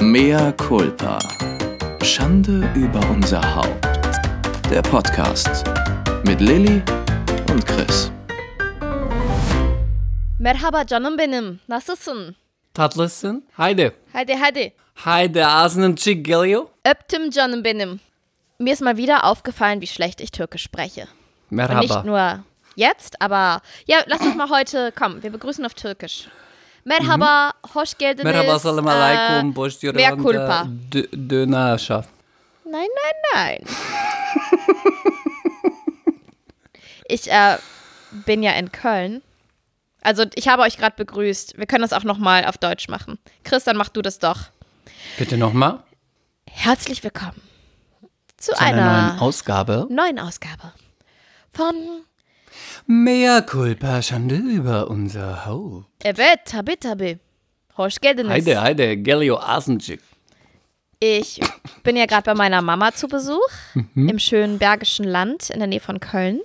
Mea culpa. Schande über unser Haupt. Der Podcast mit Lilly und Chris. Merhaba canım benim. Nasılsın? Tatlısın. Haydi. Hadi hadi. Haydi ağzının çık geliyor. Öptüm canım benim. Mir ist mal wieder aufgefallen, wie schlecht ich Türkisch spreche. Und Merhaba. nicht nur jetzt, aber ja, lass uns mal heute, komm, wir begrüßen auf Türkisch. Merhaba, hoş geldiniz. Merhaba, salam alaikum. Boş Mea culpa. Döner şaf. Nein, nein, nein. ich äh, bin ja in Köln. Also ich habe euch gerade begrüßt. Wir können das auch nochmal auf Deutsch machen. Chris, dann mach du das doch. Bitte nochmal. Herzlich willkommen zu, Zu einer neuen Ausgabe. neuen Ausgabe von Mea culpa, Schande über unser Haupt. Evet tabi tabi. Haydi, haydi. Geliyor ağzın çık. Ich bin ja gerade bei meiner Mama zu Besuch Mhm. im schönen Bergischen Land in der Nähe von Köln.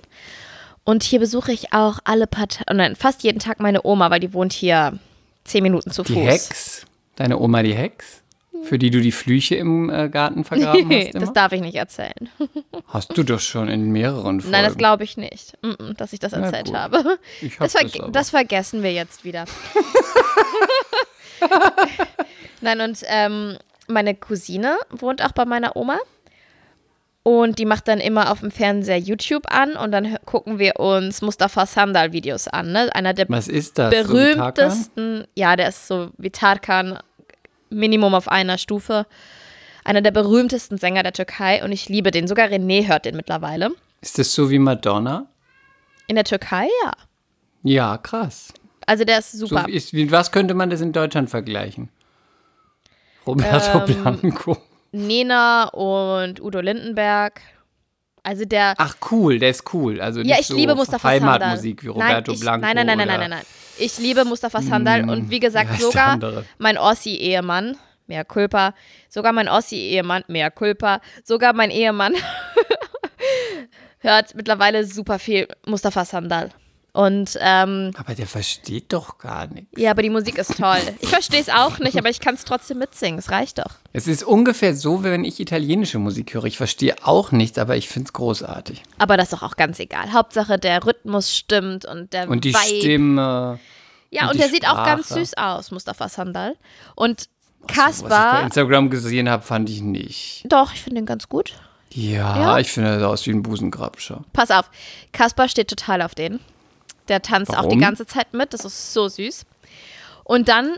Und hier besuche ich auch alle paar Ta- oh nein, fast jeden Tag meine Oma, weil die wohnt hier zehn Minuten zu Die Fuß. Hex. Deine Oma die Hex. Für die du die Flüche im äh, Garten vergraben Nee, hast immer? das darf ich nicht erzählen. Hast du doch schon in mehreren Folgen. Nein, das glaube ich nicht, Mm, mm, dass ich das erzählt gut. habe. Ich hab Das, das verge aber. das vergessen wir jetzt wieder. Nein, und ähm, meine Cousine wohnt auch bei meiner Oma. Und die macht dann immer auf dem Fernseher YouTube an und dann gucken wir uns Mustafa Sandal Videos an. Ne? Einer der Was ist das? So berühmtesten, ja, der ist so wie Tarkan, Minimum auf einer Stufe. Einer der berühmtesten Sänger der Türkei und ich liebe den. Sogar René hört den mittlerweile. Ist das so wie Madonna? In der Türkei, ja. Ja, krass. Also der ist So super. wie ist, wie, was könnte man das in Deutschland vergleichen? Roberto Ähm, Blanco. Nena und Udo Lindenberg. Also der. Ach cool, der ist cool. Also ja, nicht ich so liebe Mustafa Heimatmusik Sandal. wie Roberto nein, ich, Blanco. Nein, nein, nein, nein, nein, nein, nein. Ich liebe Mustafa Sandal und wie gesagt sogar mein Ossi-Ehemann, mehr Culpa, sogar mein Ossi-Ehemann, mehr Culpa, sogar mein Ehemann hört mittlerweile super viel Mustafa Sandal. Und ähm, Aber der versteht doch gar nichts. ja, aber die Musik ist toll. Ich verstehe es auch nicht, aber ich kann es trotzdem mitsingen. Es reicht doch. Es ist ungefähr so, wie wenn ich italienische Musik höre. Ich verstehe auch nichts, aber ich finde es großartig. Aber das ist doch auch ganz egal. Hauptsache der Rhythmus stimmt und der Und die Vibe. Stimme. Ja, und und, der sieht auch ganz Sprache. süß aus, Mustafa Sandal. Und Was ich bei Kaspar, Instagram gesehen habe, fand ich nicht. doch, ich finde den ganz gut. Ja, Ja? ich finde, er sah aus wie ein Busengrabscher. Pass auf, Kaspar steht total auf den. Der tanzt auch die Warum? ganze Zeit mit, das ist so süß. Und dann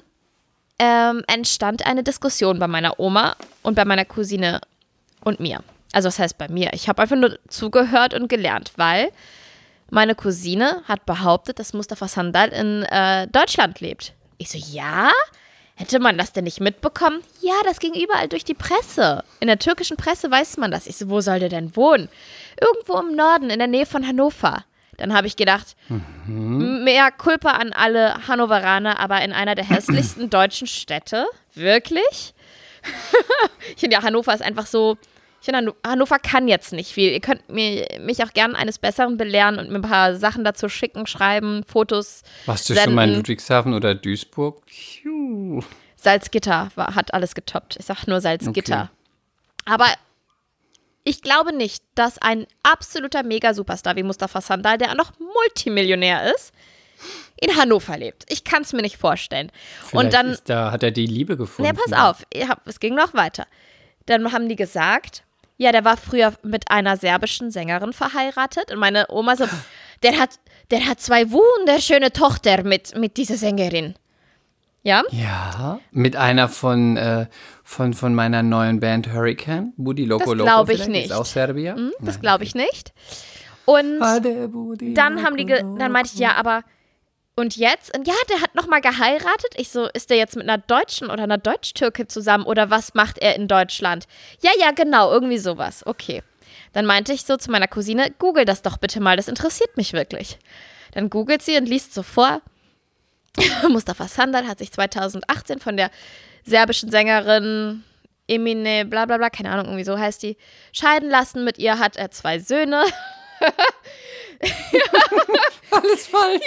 ähm, entstand eine Diskussion bei meiner Oma und bei meiner Cousine und mir. Also was heißt bei mir? Ich habe einfach nur zugehört und gelernt, weil meine Cousine hat behauptet, dass Mustafa Sandal in äh, Deutschland lebt. Ich so, ja? Hätte man das denn nicht mitbekommen? Ja, das ging überall durch die Presse. In der türkischen Presse weiß man das. Ich so, wo soll der denn wohnen? Irgendwo im Norden, in der Nähe von Hannover. Dann habe ich gedacht, mehr Kulpa an alle Hannoveraner, aber in einer der hässlichsten deutschen Städte. Wirklich? ich finde ja, Hannover ist einfach so. Ich finde, Hanno- Hannover kann jetzt nicht viel. Ihr könnt mir, mich auch gerne eines Besseren belehren und mir ein paar Sachen dazu schicken, schreiben, Fotos. Warst du schon mal in senden. Ludwigshafen oder Duisburg? Piu. Salzgitter war, hat alles getoppt. Ich sag nur Salzgitter. Aber ich glaube nicht, dass ein absoluter Mega-Superstar wie Mustafa Sandal, der auch noch Multimillionär ist, in Hannover lebt. Ich kann es mir nicht vorstellen. Vielleicht und dann, da, hat er die Liebe gefunden. ne, pass auf, es ging noch weiter. Dann haben die gesagt, ja, der war früher mit einer serbischen Sängerin verheiratet. Und meine Oma so, der hat, der hat zwei wunderschöne Tochter mit, mit dieser Sängerin. Ja? Ja, mit einer von, äh, von, von meiner neuen Band Hurricane, Budi Loco Das Loco. glaub ich vielleicht, nicht. Ist auch Serbier. Hm, Das glaube ich nicht. Und dann haben die, dann meinte ich, ja, aber und jetzt? Und ja, der hat nochmal geheiratet. Ich so, ist der jetzt mit einer Deutschen oder einer Deutsch-Türke zusammen oder was macht er in Deutschland? Ja, ja, genau, irgendwie sowas. Okay. Dann meinte ich so zu meiner Cousine, google das doch bitte mal, das interessiert mich wirklich. Dann googelt sie und liest so vor. Mustafa Sandal hat sich 2018 von der serbischen Sängerin Emine, bla bla bla, keine Ahnung, irgendwie so heißt die, scheiden lassen. Mit ihr hat er zwei Söhne. Alles falsch.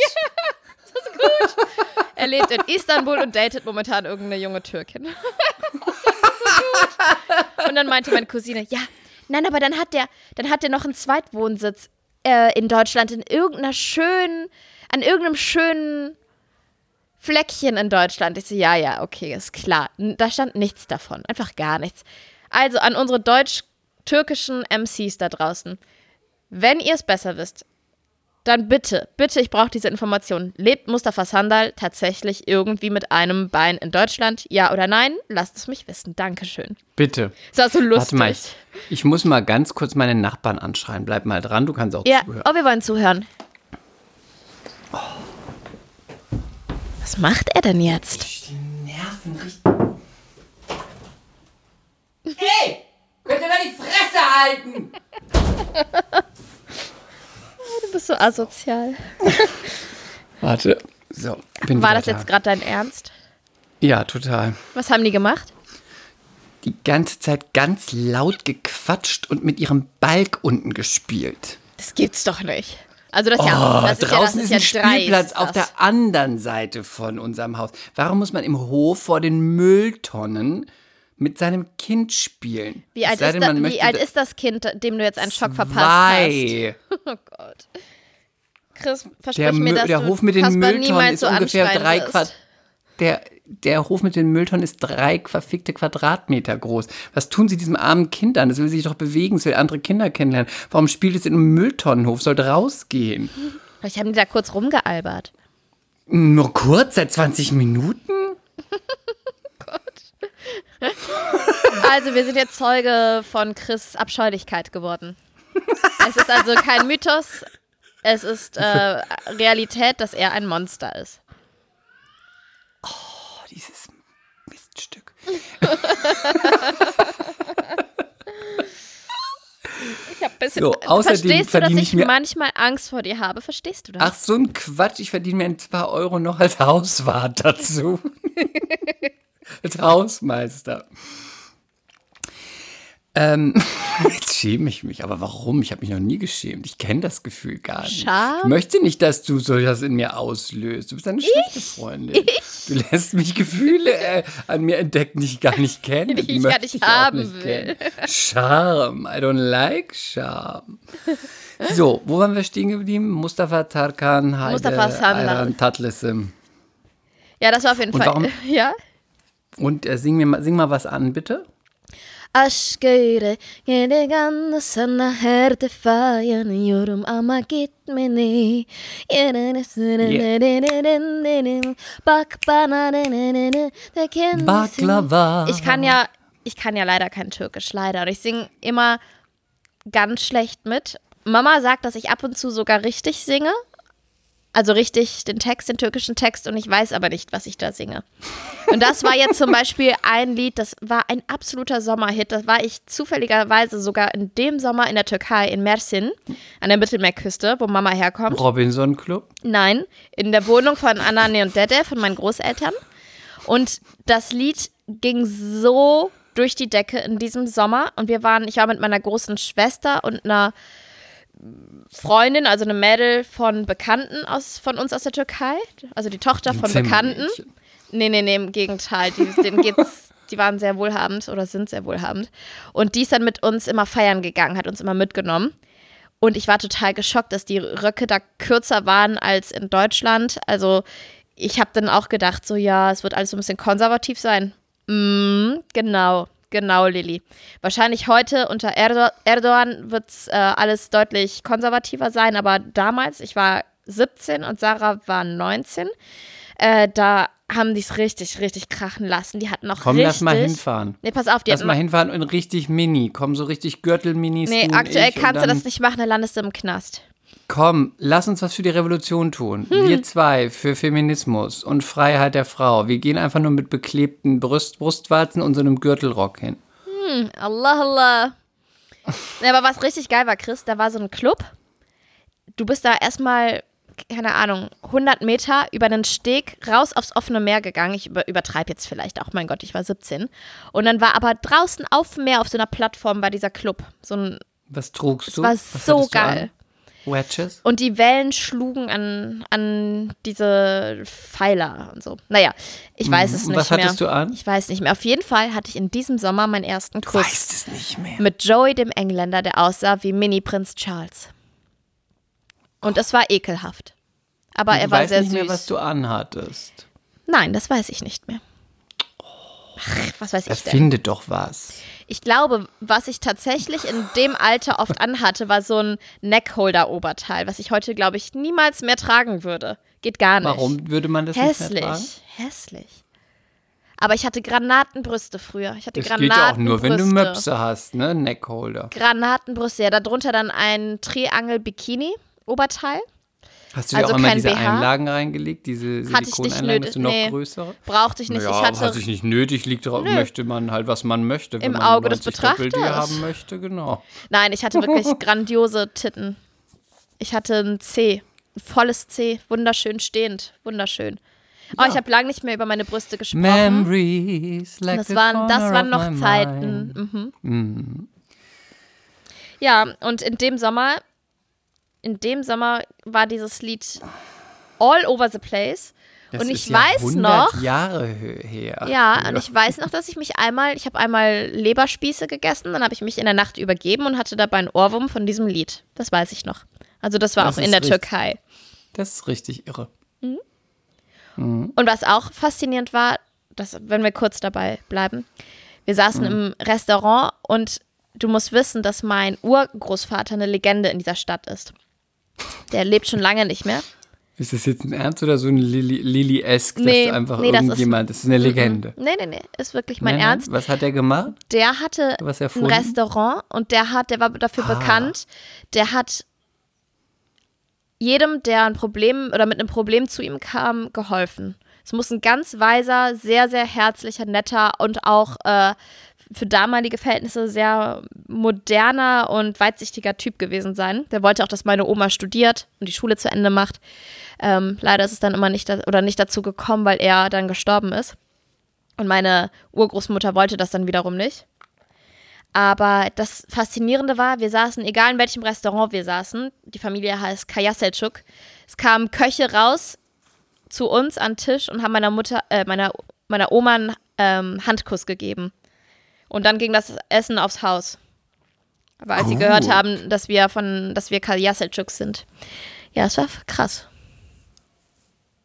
Er lebt in Istanbul und datet momentan irgendeine junge Türkin. gut. Und dann meinte meine Cousine, ja, nein, aber dann hat der, dann hat der noch einen Zweitwohnsitz äh, in Deutschland in irgendeiner schönen, an irgendeinem schönen Fleckchen in Deutschland. Ich so, ja, ja, okay, ist klar. Da stand nichts davon, einfach gar nichts. Also an unsere deutsch-türkischen MCs da draußen, wenn ihr es besser wisst, dann bitte, bitte, ich brauche diese Information. Lebt Mustafa Sandal tatsächlich irgendwie mit einem Bein in Deutschland? Ja oder nein? Lasst es mich wissen. Dankeschön. Bitte. Das war so Warte lustig. mal, ich, ich muss mal ganz kurz meine Nachbarn anschreien. Bleib mal dran, du kannst auch ja, zuhören. oh, wir wollen zuhören. Was macht er denn jetzt? Die Nerven richtig. Hey! Könnt ihr mal die Fresse halten? Du bist so asozial. Warte. So, bin War das da. jetzt gerade dein Ernst? Ja, total. Was haben die gemacht? Die ganze Zeit ganz laut gequatscht und mit ihrem Balk unten gespielt. Das gibt's doch nicht. Also das ist ja, Oh, das ist ja, das draußen ist ja ein Spielplatz dreist, auf der das. anderen Seite von unserem Haus. Warum muss man im Hof vor den Mülltonnen mit seinem Kind spielen? Wie, alt ist, da, wie alt ist das Kind, dem du jetzt einen Schock verpasst hast? Oh Gott. Chris, Der, versprich mir, Mü- dass der du Hof mit den Mülltonnen ist so ungefähr drei wirst. Quadrat. Der, der Hof mit den Mülltonnen ist drei verfickte Quadratmeter groß. Was tun Sie diesem armen Kind an? Es will sich doch bewegen, es will andere Kinder kennenlernen. Warum spielt es in einem Mülltonnenhof? Sollte rausgehen. Vielleicht haben die da kurz rumgealbert. Nur kurz, seit 20 Minuten? Also, wir sind jetzt Zeuge von Chris Abscheulichkeit geworden. es ist also kein Mythos, es ist äh, Realität, dass er ein Monster ist. Oh, dieses Miststück. Ich hab ein bisschen, So, außerdem Verstehst du, dass ich ich manchmal Angst vor dir habe? Verstehst du das? Ach, so ein Quatsch. Ich verdiene mir ein paar Euro noch als Hauswart dazu. als Hausmeister. Ähm, jetzt schäme ich mich. Aber warum? Ich habe mich noch nie geschämt. Ich kenne das Gefühl gar nicht. Scham? Ich möchte nicht, dass du so das in mir auslöst. Du bist eine schlechte Freundin. Du lässt mich Gefühle äh, an mir entdecken, die ich gar nicht kenne. Die ich gar nicht auch haben nicht will. kennen. Charme. I don't like Charme. So, wo waren wir stehen geblieben? Mustafa Tarkan, Heide, Mustafa Sandal. Ayran Tatlisem. Ja, das war auf jeden Und Fall. warum- Ja? Und äh, sing, mir mal, sing mal was an, bitte. Aşkıyla gedegan sana her defa yanıyorum ama gitmeni. Yerine sürünerim. Bak bana ne. Baklava. Ich kann ja, ich kann ja leider kein Türkisch, leider. Und ich singe immer ganz schlecht mit. Mama sagt, dass ich ab und zu sogar richtig singe. Also richtig den Text, den türkischen Text und ich weiß aber nicht, was ich da singe. Und das war jetzt zum Beispiel ein Lied, das war ein absoluter Sommerhit. Das war ich zufälligerweise sogar in dem Sommer in der Türkei, in Mersin, an der Mittelmeerküste, wo Mama herkommt. Robinson Club. Nein, in der Wohnung von Anane und Dede, von meinen Großeltern. Und das Lied ging so durch die Decke in diesem Sommer. Und wir waren, ich war mit meiner großen Schwester und einer Freundin, also eine Mädel von Bekannten aus, von uns aus der Türkei. Also die Tochter von Bekannten. Nee, nee, nee, im Gegenteil. Die, denen geht's, die waren sehr wohlhabend oder sind sehr wohlhabend. Und die ist dann mit uns immer feiern gegangen, hat uns immer mitgenommen. Und ich war total geschockt, dass die Röcke da kürzer waren als in Deutschland. Also ich habe dann auch gedacht, so ja, es wird alles so ein bisschen konservativ sein. Mm, genau, genau, Lilly. Wahrscheinlich heute unter Erdo Erdogan wird es äh, alles deutlich konservativer sein, aber damals, ich war 17 und Sarah war 19, äh, da haben die es richtig, richtig krachen lassen. Die hatten noch Komm, richtig... lass mal hinfahren. Nee, pass auf, die Lass hatten mal hinfahren und richtig Mini. Komm, so richtig Gürtel-Minis. Nee, aktuell kannst du das nicht machen, dann landest du im Knast. Komm, lass uns was für die Revolution tun. Hm. Wir zwei für Feminismus und Freiheit der Frau. Wir gehen einfach nur mit beklebten Brust, Brustwarzen und so einem Gürtelrock hin. Allah, Allah. Ja, aber was richtig geil war, Chris, da war so ein Club. Du bist da erstmal, keine Ahnung, 100 Meter über einen Steg raus aufs offene Meer gegangen. Ich über, übertreibe jetzt vielleicht auch, mein Gott, ich war 17. Und dann war aber draußen auf dem Meer, auf so einer Plattform, war dieser Club. So ein, Was trugst es du? war Was so geil. Wedges? Und die Wellen schlugen an, an diese Pfeiler und so. Naja, ich weiß es Mhm. Und nicht was mehr. hattest du an? Ich weiß nicht mehr. Auf jeden Fall hatte ich in diesem Sommer meinen ersten Kuss Weißt es nicht mehr. mit Joey, dem Engländer, der aussah wie Mini-Prinz Charles. Und es war ekelhaft. Aber er du war sehr nicht süß. mehr, was du anhattest. Nein, das weiß ich nicht mehr. Ach, was weiß ich denn? Erfinde doch was. Ich glaube, was ich tatsächlich in dem Alter oft anhatte, war so ein Neckholder-Oberteil, was ich heute, glaube ich, niemals mehr tragen würde. Geht gar nicht. Warum würde man das nicht mehr tragen? Hässlich, hässlich. Aber ich hatte Granatenbrüste früher. Ich hatte Das geht ja auch nur, wenn du Granatenbrüste. Möpse hast, ne? Neckholder. Granatenbrüste, ja, darunter dann ein Triangel-Bikini-Oberteil. Hast du dir Also auch immer diese BH? Einlagen reingelegt, diese Hatte ich nicht Silikoneinlagen, dass du noch nötig, nee. größere? Brauchte ich nicht. Naja, ich hatte hat sich nicht nötig, liegt drauf, möchte man halt, was man möchte. Wenn Im man Auge des 90 Doppel-D Betrachters. haben möchte, genau. Nein, ich hatte wirklich grandiose Titten. Ich hatte ein C, ein volles C, wunderschön stehend, wunderschön. Oh, ich habe lange nicht mehr über meine Brüste gesprochen. Memories like das waren, das waren noch Zeiten. Mhm. Ja, und in dem Sommer, in dem Sommer war dieses Lied all over the place. Das und ich ja weiß 100 noch, Jahre her. ja, und ich weiß noch, dass ich mich einmal, ich habe einmal Leberspieße gegessen, dann habe ich mich in der Nacht übergeben und hatte dabei einen Ohrwurm von diesem Lied. Das weiß ich noch. Also das war Das auch in der richtig. Türkei. Das ist richtig irre. Und was auch faszinierend war, das, wenn wir kurz dabei bleiben, wir saßen im Restaurant und du musst wissen, dass mein Urgroßvater eine Legende in dieser Stadt ist. Der lebt schon lange nicht mehr. Ist das jetzt ein Ernst oder so ein Lili-esk, Nee, dass du einfach nee, das ist- irgendjemand, das ist, eine Legende. Nee, nee, nee, ist wirklich mein Nein, nein. Ernst. Was hat er gemacht? Der hatte Was ein? Restaurant und der hat, der war dafür Ah. bekannt, der hat jedem, der ein Problem oder mit einem Problem zu ihm kam, geholfen. Es muss ein ganz weiser, sehr, sehr herzlicher, netter und auch äh, für damalige Verhältnisse sehr moderner und weitsichtiger Typ gewesen sein. Der wollte auch, dass meine Oma studiert und die Schule zu Ende macht. Ähm, leider ist es dann immer nicht oder nicht dazu gekommen, weil er dann gestorben ist. Und meine Urgroßmutter wollte das dann wiederum nicht. Aber das Faszinierende war, wir saßen, egal in welchem Restaurant wir saßen, die Familie heißt Kajaselçuk, es kamen Köche raus zu uns an den Tisch und haben meiner Mutter, äh, meiner, meiner Oma einen ähm, Handkuss gegeben. Und dann ging das Essen aufs Haus. Weil sie Gut. gehört haben, dass wir von, dass wir Kajaselçuk sind. Ja, es war krass.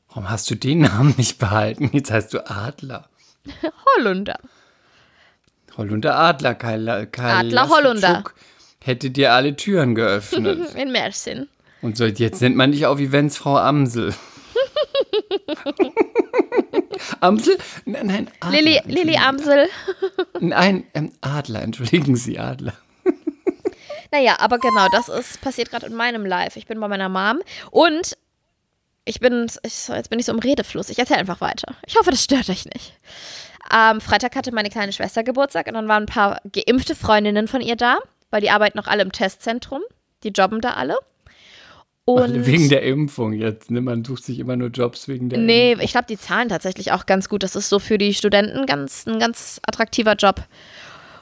Warum hast du den Namen nicht behalten? Jetzt heißt du Adler. Hollunder. Hollunder Adler, Kala, Kala Adler Hollunder. Hätte dir alle Türen geöffnet. In Mersin. Und so, jetzt nennt man dich auch wie wenn's Frau Amsel. Amsel? Nein, nein Adler. Lilly, Lilly. Amsel. Nein, ähm, Adler, entschuldigen Sie, Adler. Naja, aber genau, das ist passiert gerade in meinem Live. Ich bin bei meiner Mom und ich bin, ich, jetzt bin ich so im Redefluss. Ich erzähle einfach weiter. Ich hoffe, das stört euch nicht. Am Freitag hatte meine kleine Schwester Geburtstag und dann waren ein paar geimpfte Freundinnen von ihr da, weil die arbeiten noch alle im Testzentrum. Die jobben da alle. Und wegen der Impfung jetzt. Ne? Man sucht sich immer nur Jobs wegen der Nee, Impfung. ich glaube, die zahlen tatsächlich auch ganz gut. Das ist so für die Studenten ganz, ein ganz attraktiver Job.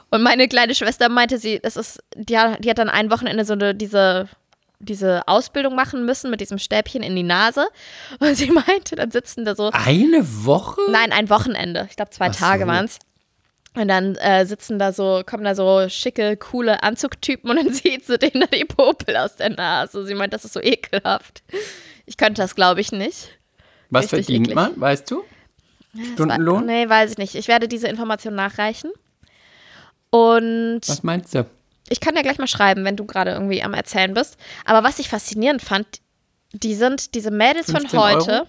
Und meine kleine Schwester meinte, sie, das ist, die, hat- die hat dann ein Wochenende so eine, diese, diese Ausbildung machen müssen mit diesem Stäbchen in die Nase. Und sie meinte, dann sitzen da so, Eine Woche? nein, ein Wochenende. Ich glaube, zwei so. Tage waren es. Und dann äh, sitzen da so, kommen da so schicke, coole Anzugtypen und dann sieht sie denen da die Popel aus der Nase. Sie meint, das ist so ekelhaft. Ich könnte das, glaube ich, nicht. Was richtig verdient eklig. man, weißt du? Stundenlohn? Nee, weiß ich nicht. Ich werde diese Information nachreichen. Und Was meinst du? ich kann dir gleich mal schreiben, wenn du gerade irgendwie am Erzählen bist. Aber was ich faszinierend fand, die sind diese Mädels von 15 heute, Euro?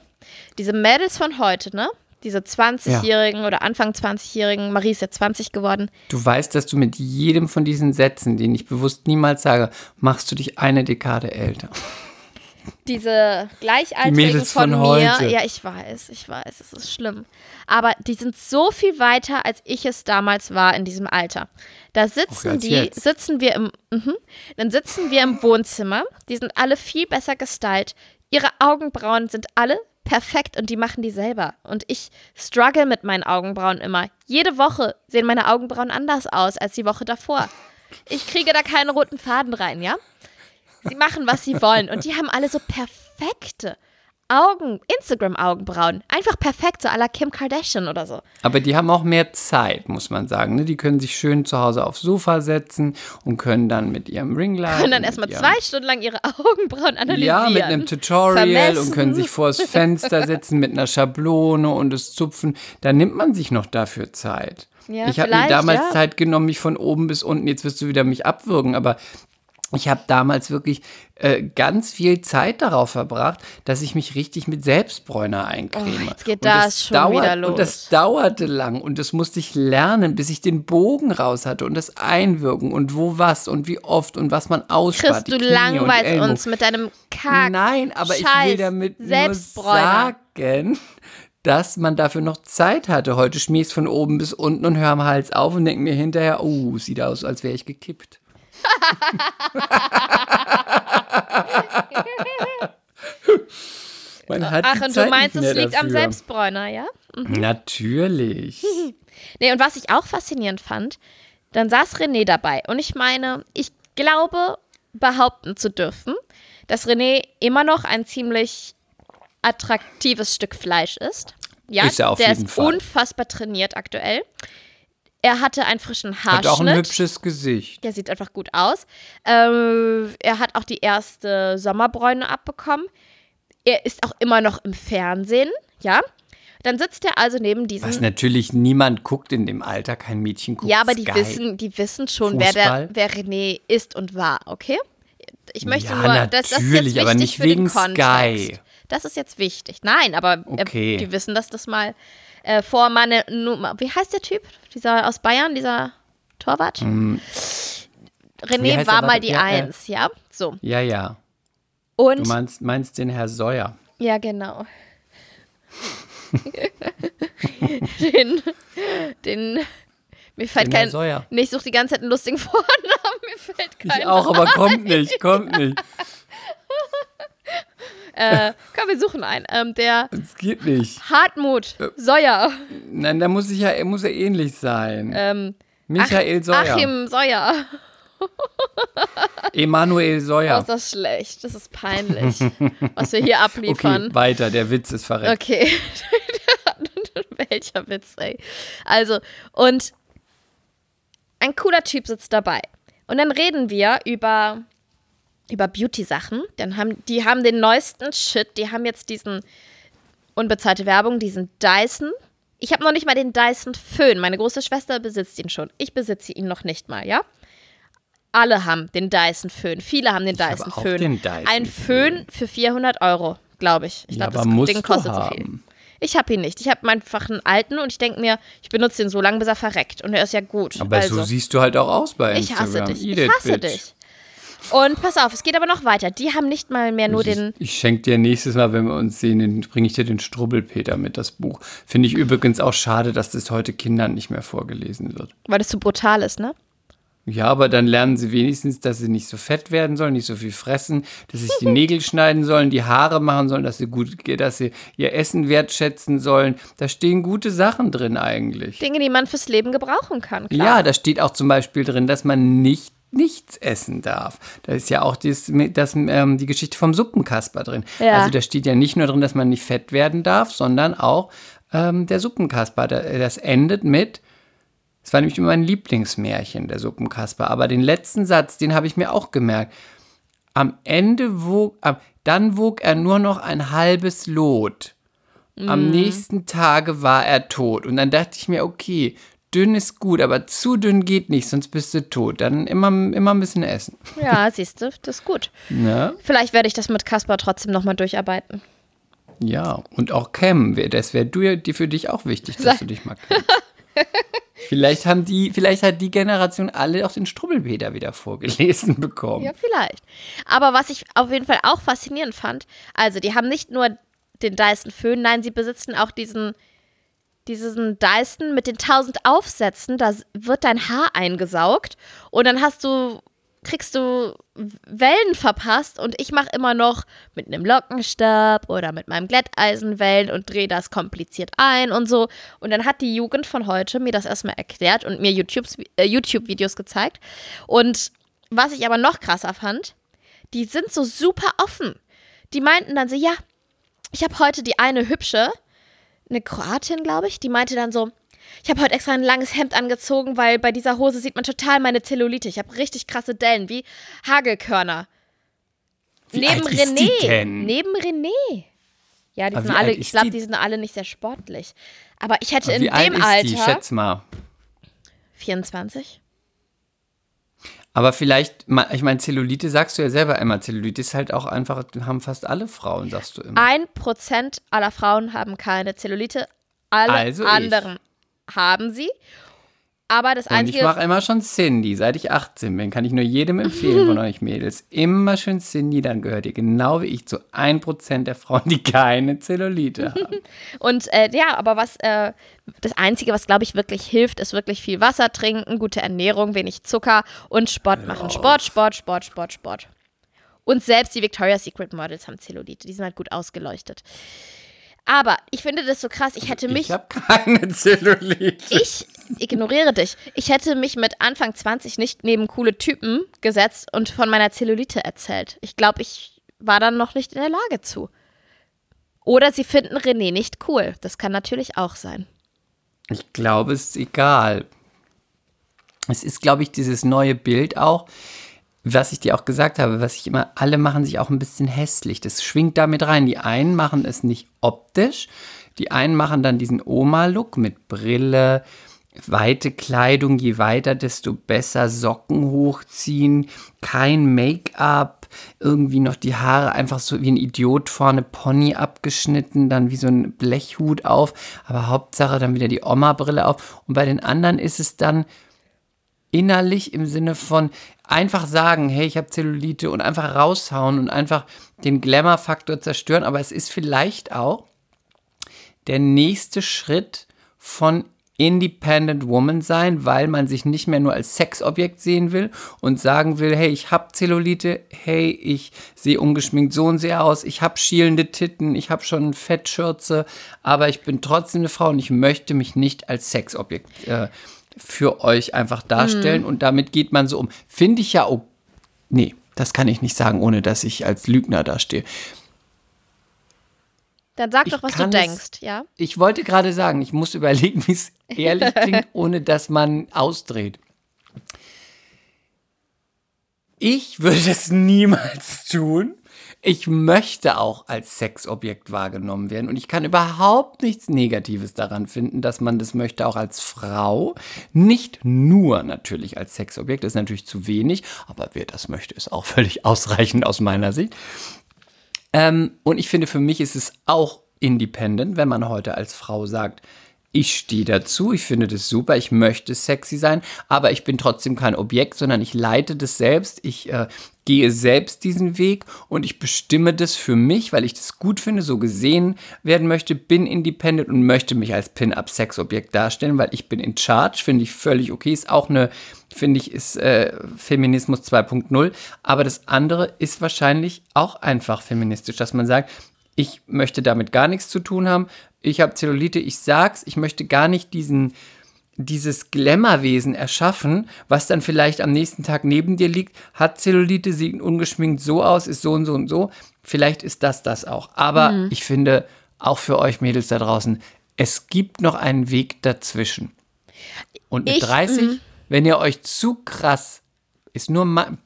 diese Mädels von heute, ne? Diese 20-Jährigen oder Anfang 20-Jährigen, Marie ist jetzt 20 geworden. Du weißt, dass du mit jedem von diesen Sätzen, den ich bewusst niemals sage, machst du dich eine Dekade älter. Diese Gleichaltrigen Die von, von mir. heute. Ja, ich weiß, ich weiß, es ist schlimm. Aber die sind so viel weiter, als ich es damals war in diesem Alter. Da sitzen die, jetzt. sitzen wir im, mhm, dann sitzen wir im Wohnzimmer. Die sind alle viel besser gestylt. Ihre Augenbrauen sind alle perfekt und die machen die selber. Und ich struggle mit meinen Augenbrauen immer. Jede Woche sehen meine Augenbrauen anders aus als die Woche davor. Ich kriege da keinen roten Faden rein, ja? Sie machen, was sie wollen. Und die haben alle so perfekte Augen, Instagram-Augenbrauen. Einfach perfekt, so à la Kim Kardashian oder so. Aber die haben auch mehr Zeit, muss man sagen. Ne? Die können sich schön zu Hause aufs Sofa setzen und können dann mit ihrem Ringlight. Können dann erstmal zwei Stunden lang ihre Augenbrauen analysieren. Ja, mit einem Tutorial Vermessen. und können sich vors Fenster setzen mit einer Schablone und es zupfen. Da nimmt man sich noch dafür Zeit. Ja, ich habe mir damals ja. Zeit genommen, mich von oben bis unten, jetzt wirst du wieder mich abwürgen, aber ich habe damals wirklich äh, ganz viel Zeit darauf verbracht, dass ich mich richtig mit Selbstbräuner eincreme. Oh, jetzt geht Und das schon dauert, wieder los. Und das dauerte lang und das musste ich lernen, bis ich den Bogen raus hatte und das Einwirken und wo was und wie oft und was man Chris, ausspart. die du langweilst uns mit deinem Kack. Nein, aber ich will Scheiß damit nur sagen, dass man dafür noch Zeit hatte. Heute schmier ich's von oben bis unten und höre am Hals auf und denke mir hinterher, oh, sieht aus, als wäre ich gekippt. Ach, und Zeit du meinst, es liegt am dafür. Selbstbräuner, ja? Natürlich. Nee, und was ich auch faszinierend fand, dann saß René dabei. Und ich meine, ich glaube, behaupten zu dürfen, dass René immer noch ein ziemlich attraktives Stück Fleisch ist. Ja, Ist er auf der jeden ist Fall. unfassbar trainiert aktuell. Er hatte einen frischen Hat auch ein Haarschnitt. hübsches Gesicht. Der sieht einfach gut aus. Ähm, er hat auch die erste Sommerbräune abbekommen. Er ist auch immer noch im Fernsehen, ja. Dann sitzt er also neben diesem. Was natürlich niemand guckt in dem Alter, kein Mädchen guckt ja, aber die Sky. wissen, die wissen schon, wer, der, wer René ist und war, okay? Ich möchte Ja, nur, das, das ist jetzt natürlich, wichtig aber nicht für den wegen Kontext. Sky. Das ist jetzt wichtig. Nein, aber Okay. äh, die wissen, dass das mal äh, vor meine Nummer. Wie heißt der Typ? Dieser aus Bayern, dieser Torwart? Wie René war mal die ja, äh, Eins, ja? So. Ja, ja. Und Du meinst, meinst den Herr Seuer. Ja, genau. den, den, mir fällt Den kein, Seuer. nee, ich suche die ganze Zeit einen lustigen Vornamen, mir fällt kein. Ich auch, aber kommt nicht, kommt nicht. Äh, komm, wir suchen einen. Ähm, der Es geht nicht. Hartmut Äh. Seuer. Nein, da muss ich ja, er muss ja ähnlich sein. Ähm, Michael Seuer. Achim Seuer. Emanuel Oh, ist das schlecht. Das ist peinlich, was wir hier Okay, abliefern. weiter, der Witz ist verreckt. Okay. Welcher Witz, ey. Also, und ein cooler Typ sitzt dabei. Und dann reden wir über, über Beauty-Sachen. Dann haben, die haben den neuesten Shit. Die haben jetzt diesen unbezahlte Werbung, diesen Dyson. Ich habe noch nicht mal den Dyson Föhn. Meine große Schwester besitzt ihn schon. Ich besitze ihn noch nicht mal, ja? Alle haben den Dyson Föhn. Viele haben den Ich Dyson auch Föhn. den Dyson Ein Föhn für 400 Euro, glaube ich. Ich Ja, glaube, das Ding kostet so viel. haben. Ich habe ihn nicht. Ich habe einfach einen alten und ich denke mir, ich benutze den so lange, bis er verreckt. Und er ist ja gut. Aber also, so siehst du halt auch aus bei ich Instagram. hasse dich. Eat Ich hasse bitch. dich. Und pass auf, es geht aber noch weiter. Die haben nicht mal mehr nur den. Ich, ich schenke dir nächstes Mal, wenn wir uns sehen, bringe ich dir den Strubbelpeter mit, das Buch. Finde ich übrigens auch schade, dass das heute Kindern nicht mehr vorgelesen wird. Weil das zu brutal ist, ne? Ja, aber dann lernen sie wenigstens, dass sie nicht so fett werden sollen, nicht so viel fressen, dass sie sich die Nägel schneiden sollen, die Haare machen sollen, dass sie gut, dass sie ihr Essen wertschätzen sollen. Da stehen gute Sachen drin eigentlich. Dinge, die man fürs Leben gebrauchen kann. Klar. Ja, da steht auch zum Beispiel drin, dass man nicht nichts essen darf. Da ist ja auch dies, das, ähm, die Geschichte vom Suppenkasper drin. Ja. Also da steht ja nicht nur drin, dass man nicht fett werden darf, sondern auch ähm, der Suppenkasper. Da- Das endet mit, das war nämlich immer mein Lieblingsmärchen, der Suppenkasper. Aber den letzten Satz, den habe ich mir auch gemerkt. Am Ende wog, dann wog er nur noch ein halbes Lot. Am nächsten Tage war er tot. Und dann dachte ich mir, okay, dünn ist gut, aber zu dünn geht nicht, sonst bist du tot. Dann immer, immer ein bisschen essen. Ja, siehst du, das ist gut. Ne? Vielleicht werde ich das mit Kaspar trotzdem nochmal durcharbeiten. Ja, und auch Cam, das wäre für dich auch wichtig, dass du dich mal kennst. vielleicht haben die, vielleicht hat die Generation alle auch den Strubbelpeter wieder vorgelesen bekommen. Ja, vielleicht. Aber was ich auf jeden Fall auch faszinierend fand, also die haben nicht nur den Dyson Föhn, nein, sie besitzen auch diesen, diesen Dyson mit den tausend Aufsätzen, da wird dein Haar eingesaugt und dann hast du, kriegst du Wellen verpasst und ich mache immer noch mit einem Lockenstab oder mit meinem Glätteisen Wellen und drehe das kompliziert ein und so. Und dann hat die Jugend von heute mir das erstmal erklärt und mir äh, YouTube-Videos gezeigt. Und was ich aber noch krasser fand, die sind so super offen. Die meinten dann so, ja, ich habe heute die eine hübsche, eine Kroatin, glaube ich, die meinte dann so, ich habe heute extra ein langes Hemd angezogen, weil bei dieser Hose sieht man total meine Zellulite. Ich habe richtig krasse Dellen, wie Hagelkörner. Wie neben René. Neben René. Ja, die Aber sind alle, ich glaube, die? die sind alle nicht sehr sportlich. Aber ich hätte Aber in Wie alt dem ist Alter. die? Schätz mal. 24. Aber vielleicht, ich meine, Zellulite sagst du ja selber immer. Zellulite ist halt auch einfach, haben fast alle Frauen, sagst du immer. Ein Prozent aller Frauen haben keine Zellulite. Alle Also ich. anderen haben sie. Aber das Und ich Einzige. mache immer schon Cindy, seit ich 18 bin. Kann ich nur jedem empfehlen von euch Mädels. Immer schön Cindy, dann gehört ihr genau wie ich zu 1% der Frauen, die keine Zellulite haben. Und äh, ja, aber was äh, das Einzige, was glaube ich wirklich hilft, ist wirklich viel Wasser trinken, gute Ernährung, wenig Zucker und Sport machen. Sport, Sport, Sport, Sport, Sport. Und selbst die Victoria's Secret Models haben Zellulite. Die sind halt gut ausgeleuchtet. Aber ich finde das so krass. Ich hätte mich. Ich habe keine Zellulite. Ich ignoriere dich. Ich hätte mich mit Anfang 20 nicht neben coole Typen gesetzt und von meiner Zellulite erzählt. Ich glaube, ich war dann noch nicht in der Lage zu. Oder sie finden René nicht cool. Das kann natürlich auch sein. Ich glaube, es ist egal. Es ist, glaube ich, dieses neue Bild auch, was ich dir auch gesagt habe, was ich immer, alle machen sich auch ein bisschen hässlich. Das schwingt damit rein. Die einen machen es nicht optisch, die einen machen dann diesen Oma-Look mit Brille, weite Kleidung, je weiter, desto besser, Socken hochziehen, kein Make-up, irgendwie noch die Haare einfach so wie ein Idiot vorne Pony abgeschnitten, dann wie so ein Blechhut auf, aber Hauptsache dann wieder die Oma-Brille auf. Und bei den anderen ist es dann innerlich im Sinne von einfach sagen, hey, ich habe Zellulite und einfach raushauen und einfach den Glamour-Faktor zerstören. Aber es ist vielleicht auch der nächste Schritt von Independent Woman sein, weil man sich nicht mehr nur als Sexobjekt sehen will und sagen will, hey, ich habe Zellulite, hey, ich sehe ungeschminkt so und sehr aus, ich habe schielende Titten, ich habe schon Fettschürze, aber ich bin trotzdem eine Frau und ich möchte mich nicht als Sexobjekt äh, für euch einfach darstellen und damit geht man so um. Finde ich ja, oh, nee, das kann ich nicht sagen, ohne dass ich als Lügner dastehe. Dann sag Ich doch, was du kann es- denkst, ja? Ich wollte gerade sagen, ich muss überlegen, wie es ehrlich klingt, ohne dass man ausdreht. Ich würde es niemals tun. Ich möchte auch als Sexobjekt wahrgenommen werden und ich kann überhaupt nichts Negatives daran finden, dass man das möchte auch als Frau. Nicht nur natürlich als Sexobjekt, das ist natürlich zu wenig, aber wer das möchte, ist auch völlig ausreichend aus meiner Sicht. Ähm, und ich finde, für mich ist es auch independent, wenn man heute als Frau sagt, ich stehe dazu, ich finde das super, ich möchte sexy sein, aber ich bin trotzdem kein Objekt, sondern ich leite das selbst, ich äh, gehe selbst diesen Weg und ich bestimme das für mich, weil ich das gut finde, so gesehen werden möchte, bin independent und möchte mich als Pin-Up-Sexobjekt darstellen, weil ich bin in Charge, finde ich völlig okay, ist auch eine, finde ich, ist äh, Feminismus 2.0, aber das andere ist wahrscheinlich auch einfach feministisch, dass man sagt, ich möchte damit gar nichts zu tun haben. Ich habe Zellulite, ich sag's, ich möchte gar nicht diesen, dieses Glamourwesen erschaffen, was dann vielleicht am nächsten Tag neben dir liegt, hat Zellulite, sieht ungeschminkt so aus, ist so und so und so. Vielleicht ist das das auch. Aber ich finde, auch für euch Mädels da draußen, es gibt noch einen Weg dazwischen. Und mit Ich- 30, wenn ihr euch zu krass, ist nur me-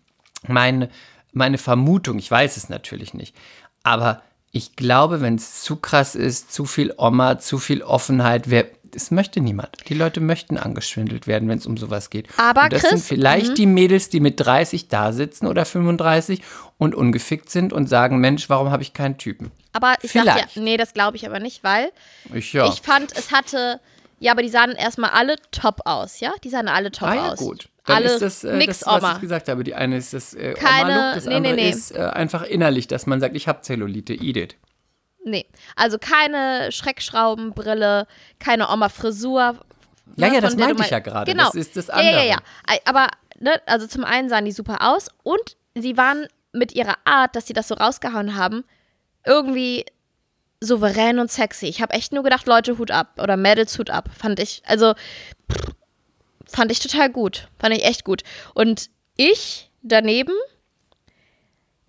meine, meine Vermutung, ich weiß es natürlich nicht, aber ich glaube, wenn es zu krass ist, zu viel Oma, zu viel Offenheit, wer, das möchte niemand. Die Leute möchten angeschwindelt werden, wenn es um sowas geht. Aber und das Chris, sind vielleicht die Mädels, die mit 30 da sitzen oder 35 und ungefickt sind und sagen, Mensch, warum habe ich keinen Typen? Aber ich Vielleicht. ja, nee, das glaube ich aber nicht, weil Ich ja. ich fand, es hatte, ja, aber die sahen erstmal alle top aus, ja? Die sahen alle top Ah ja, aus. gut. Dann alle ist das, äh, nix das was Oma. ich gesagt habe. Die eine ist das äh, Keine- Oma-Look, das nee, andere nee, nee. ist äh, einfach innerlich, dass man sagt, ich habe Zellulite, it. Nee, also keine Schreckschraubenbrille, keine Oma-Frisur. Ja, ne, ja, das meinte ich ja gerade. Genau. Das ist das Ja, ja, ja, andere. ja. Aber, ne, also zum einen sahen die super aus und sie waren mit ihrer Art, dass sie das so rausgehauen haben, irgendwie souverän und sexy. Ich habe echt nur gedacht, Leute, Hut ab. Oder Mädels, Hut ab. Fand ich, also, pff, fand ich total gut. Fand ich echt gut. Und ich daneben,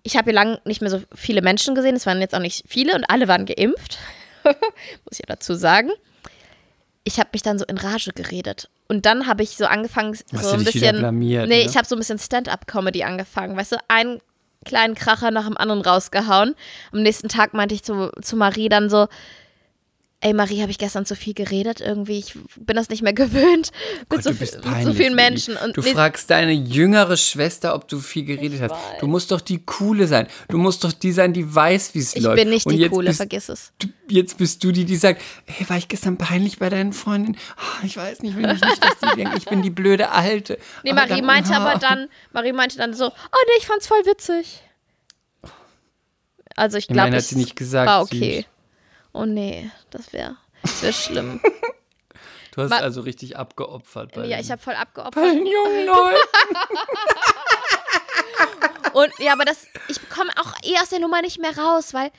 ich habe hier lange nicht mehr so viele Menschen gesehen. Es waren jetzt auch nicht viele und alle waren geimpft. Muss ich ja dazu sagen. Ich habe mich dann so in Rage geredet. Und dann habe ich so angefangen, Hast so ein bisschen. blamiert, nee, ne? ich habe so ein bisschen Stand-up-Comedy angefangen. Weißt du, einen kleinen Kracher nach dem anderen rausgehauen. Am nächsten Tag meinte ich zu, zu Marie dann so: Ey, Marie, habe ich gestern zu viel geredet? Irgendwie, ich bin das nicht mehr gewöhnt mit, Gott, so, viel- mit so vielen. Menschen. Und du fragst deine jüngere Schwester, ob du viel geredet hast. Du musst doch die Coole sein. Du musst doch die sein, die weiß, wie es ich läuft. bin nicht Und die Coole, bist vergiss es. du, jetzt bist du die, die sagt, hey, war ich gestern peinlich bei deinen Freundinnen? Ah, ich weiß nicht, will ich nicht, dass die denken, ich bin die blöde Alte. Nee, Aber Marie dann- meinte ah. aber dann, Marie meinte dann so, oh nee, ich fand's voll witzig. Also ich glaube, hat es sie nicht gesagt, war süß. Oh nee, das wäre das wär schlimm. Du hast Ma- also richtig abgeopfert. Bei ja, den- ich habe voll bei abgeopfert. den jungen Leuten. Und ja, aber das, ich komme auch eh aus der Nummer nicht mehr raus, weil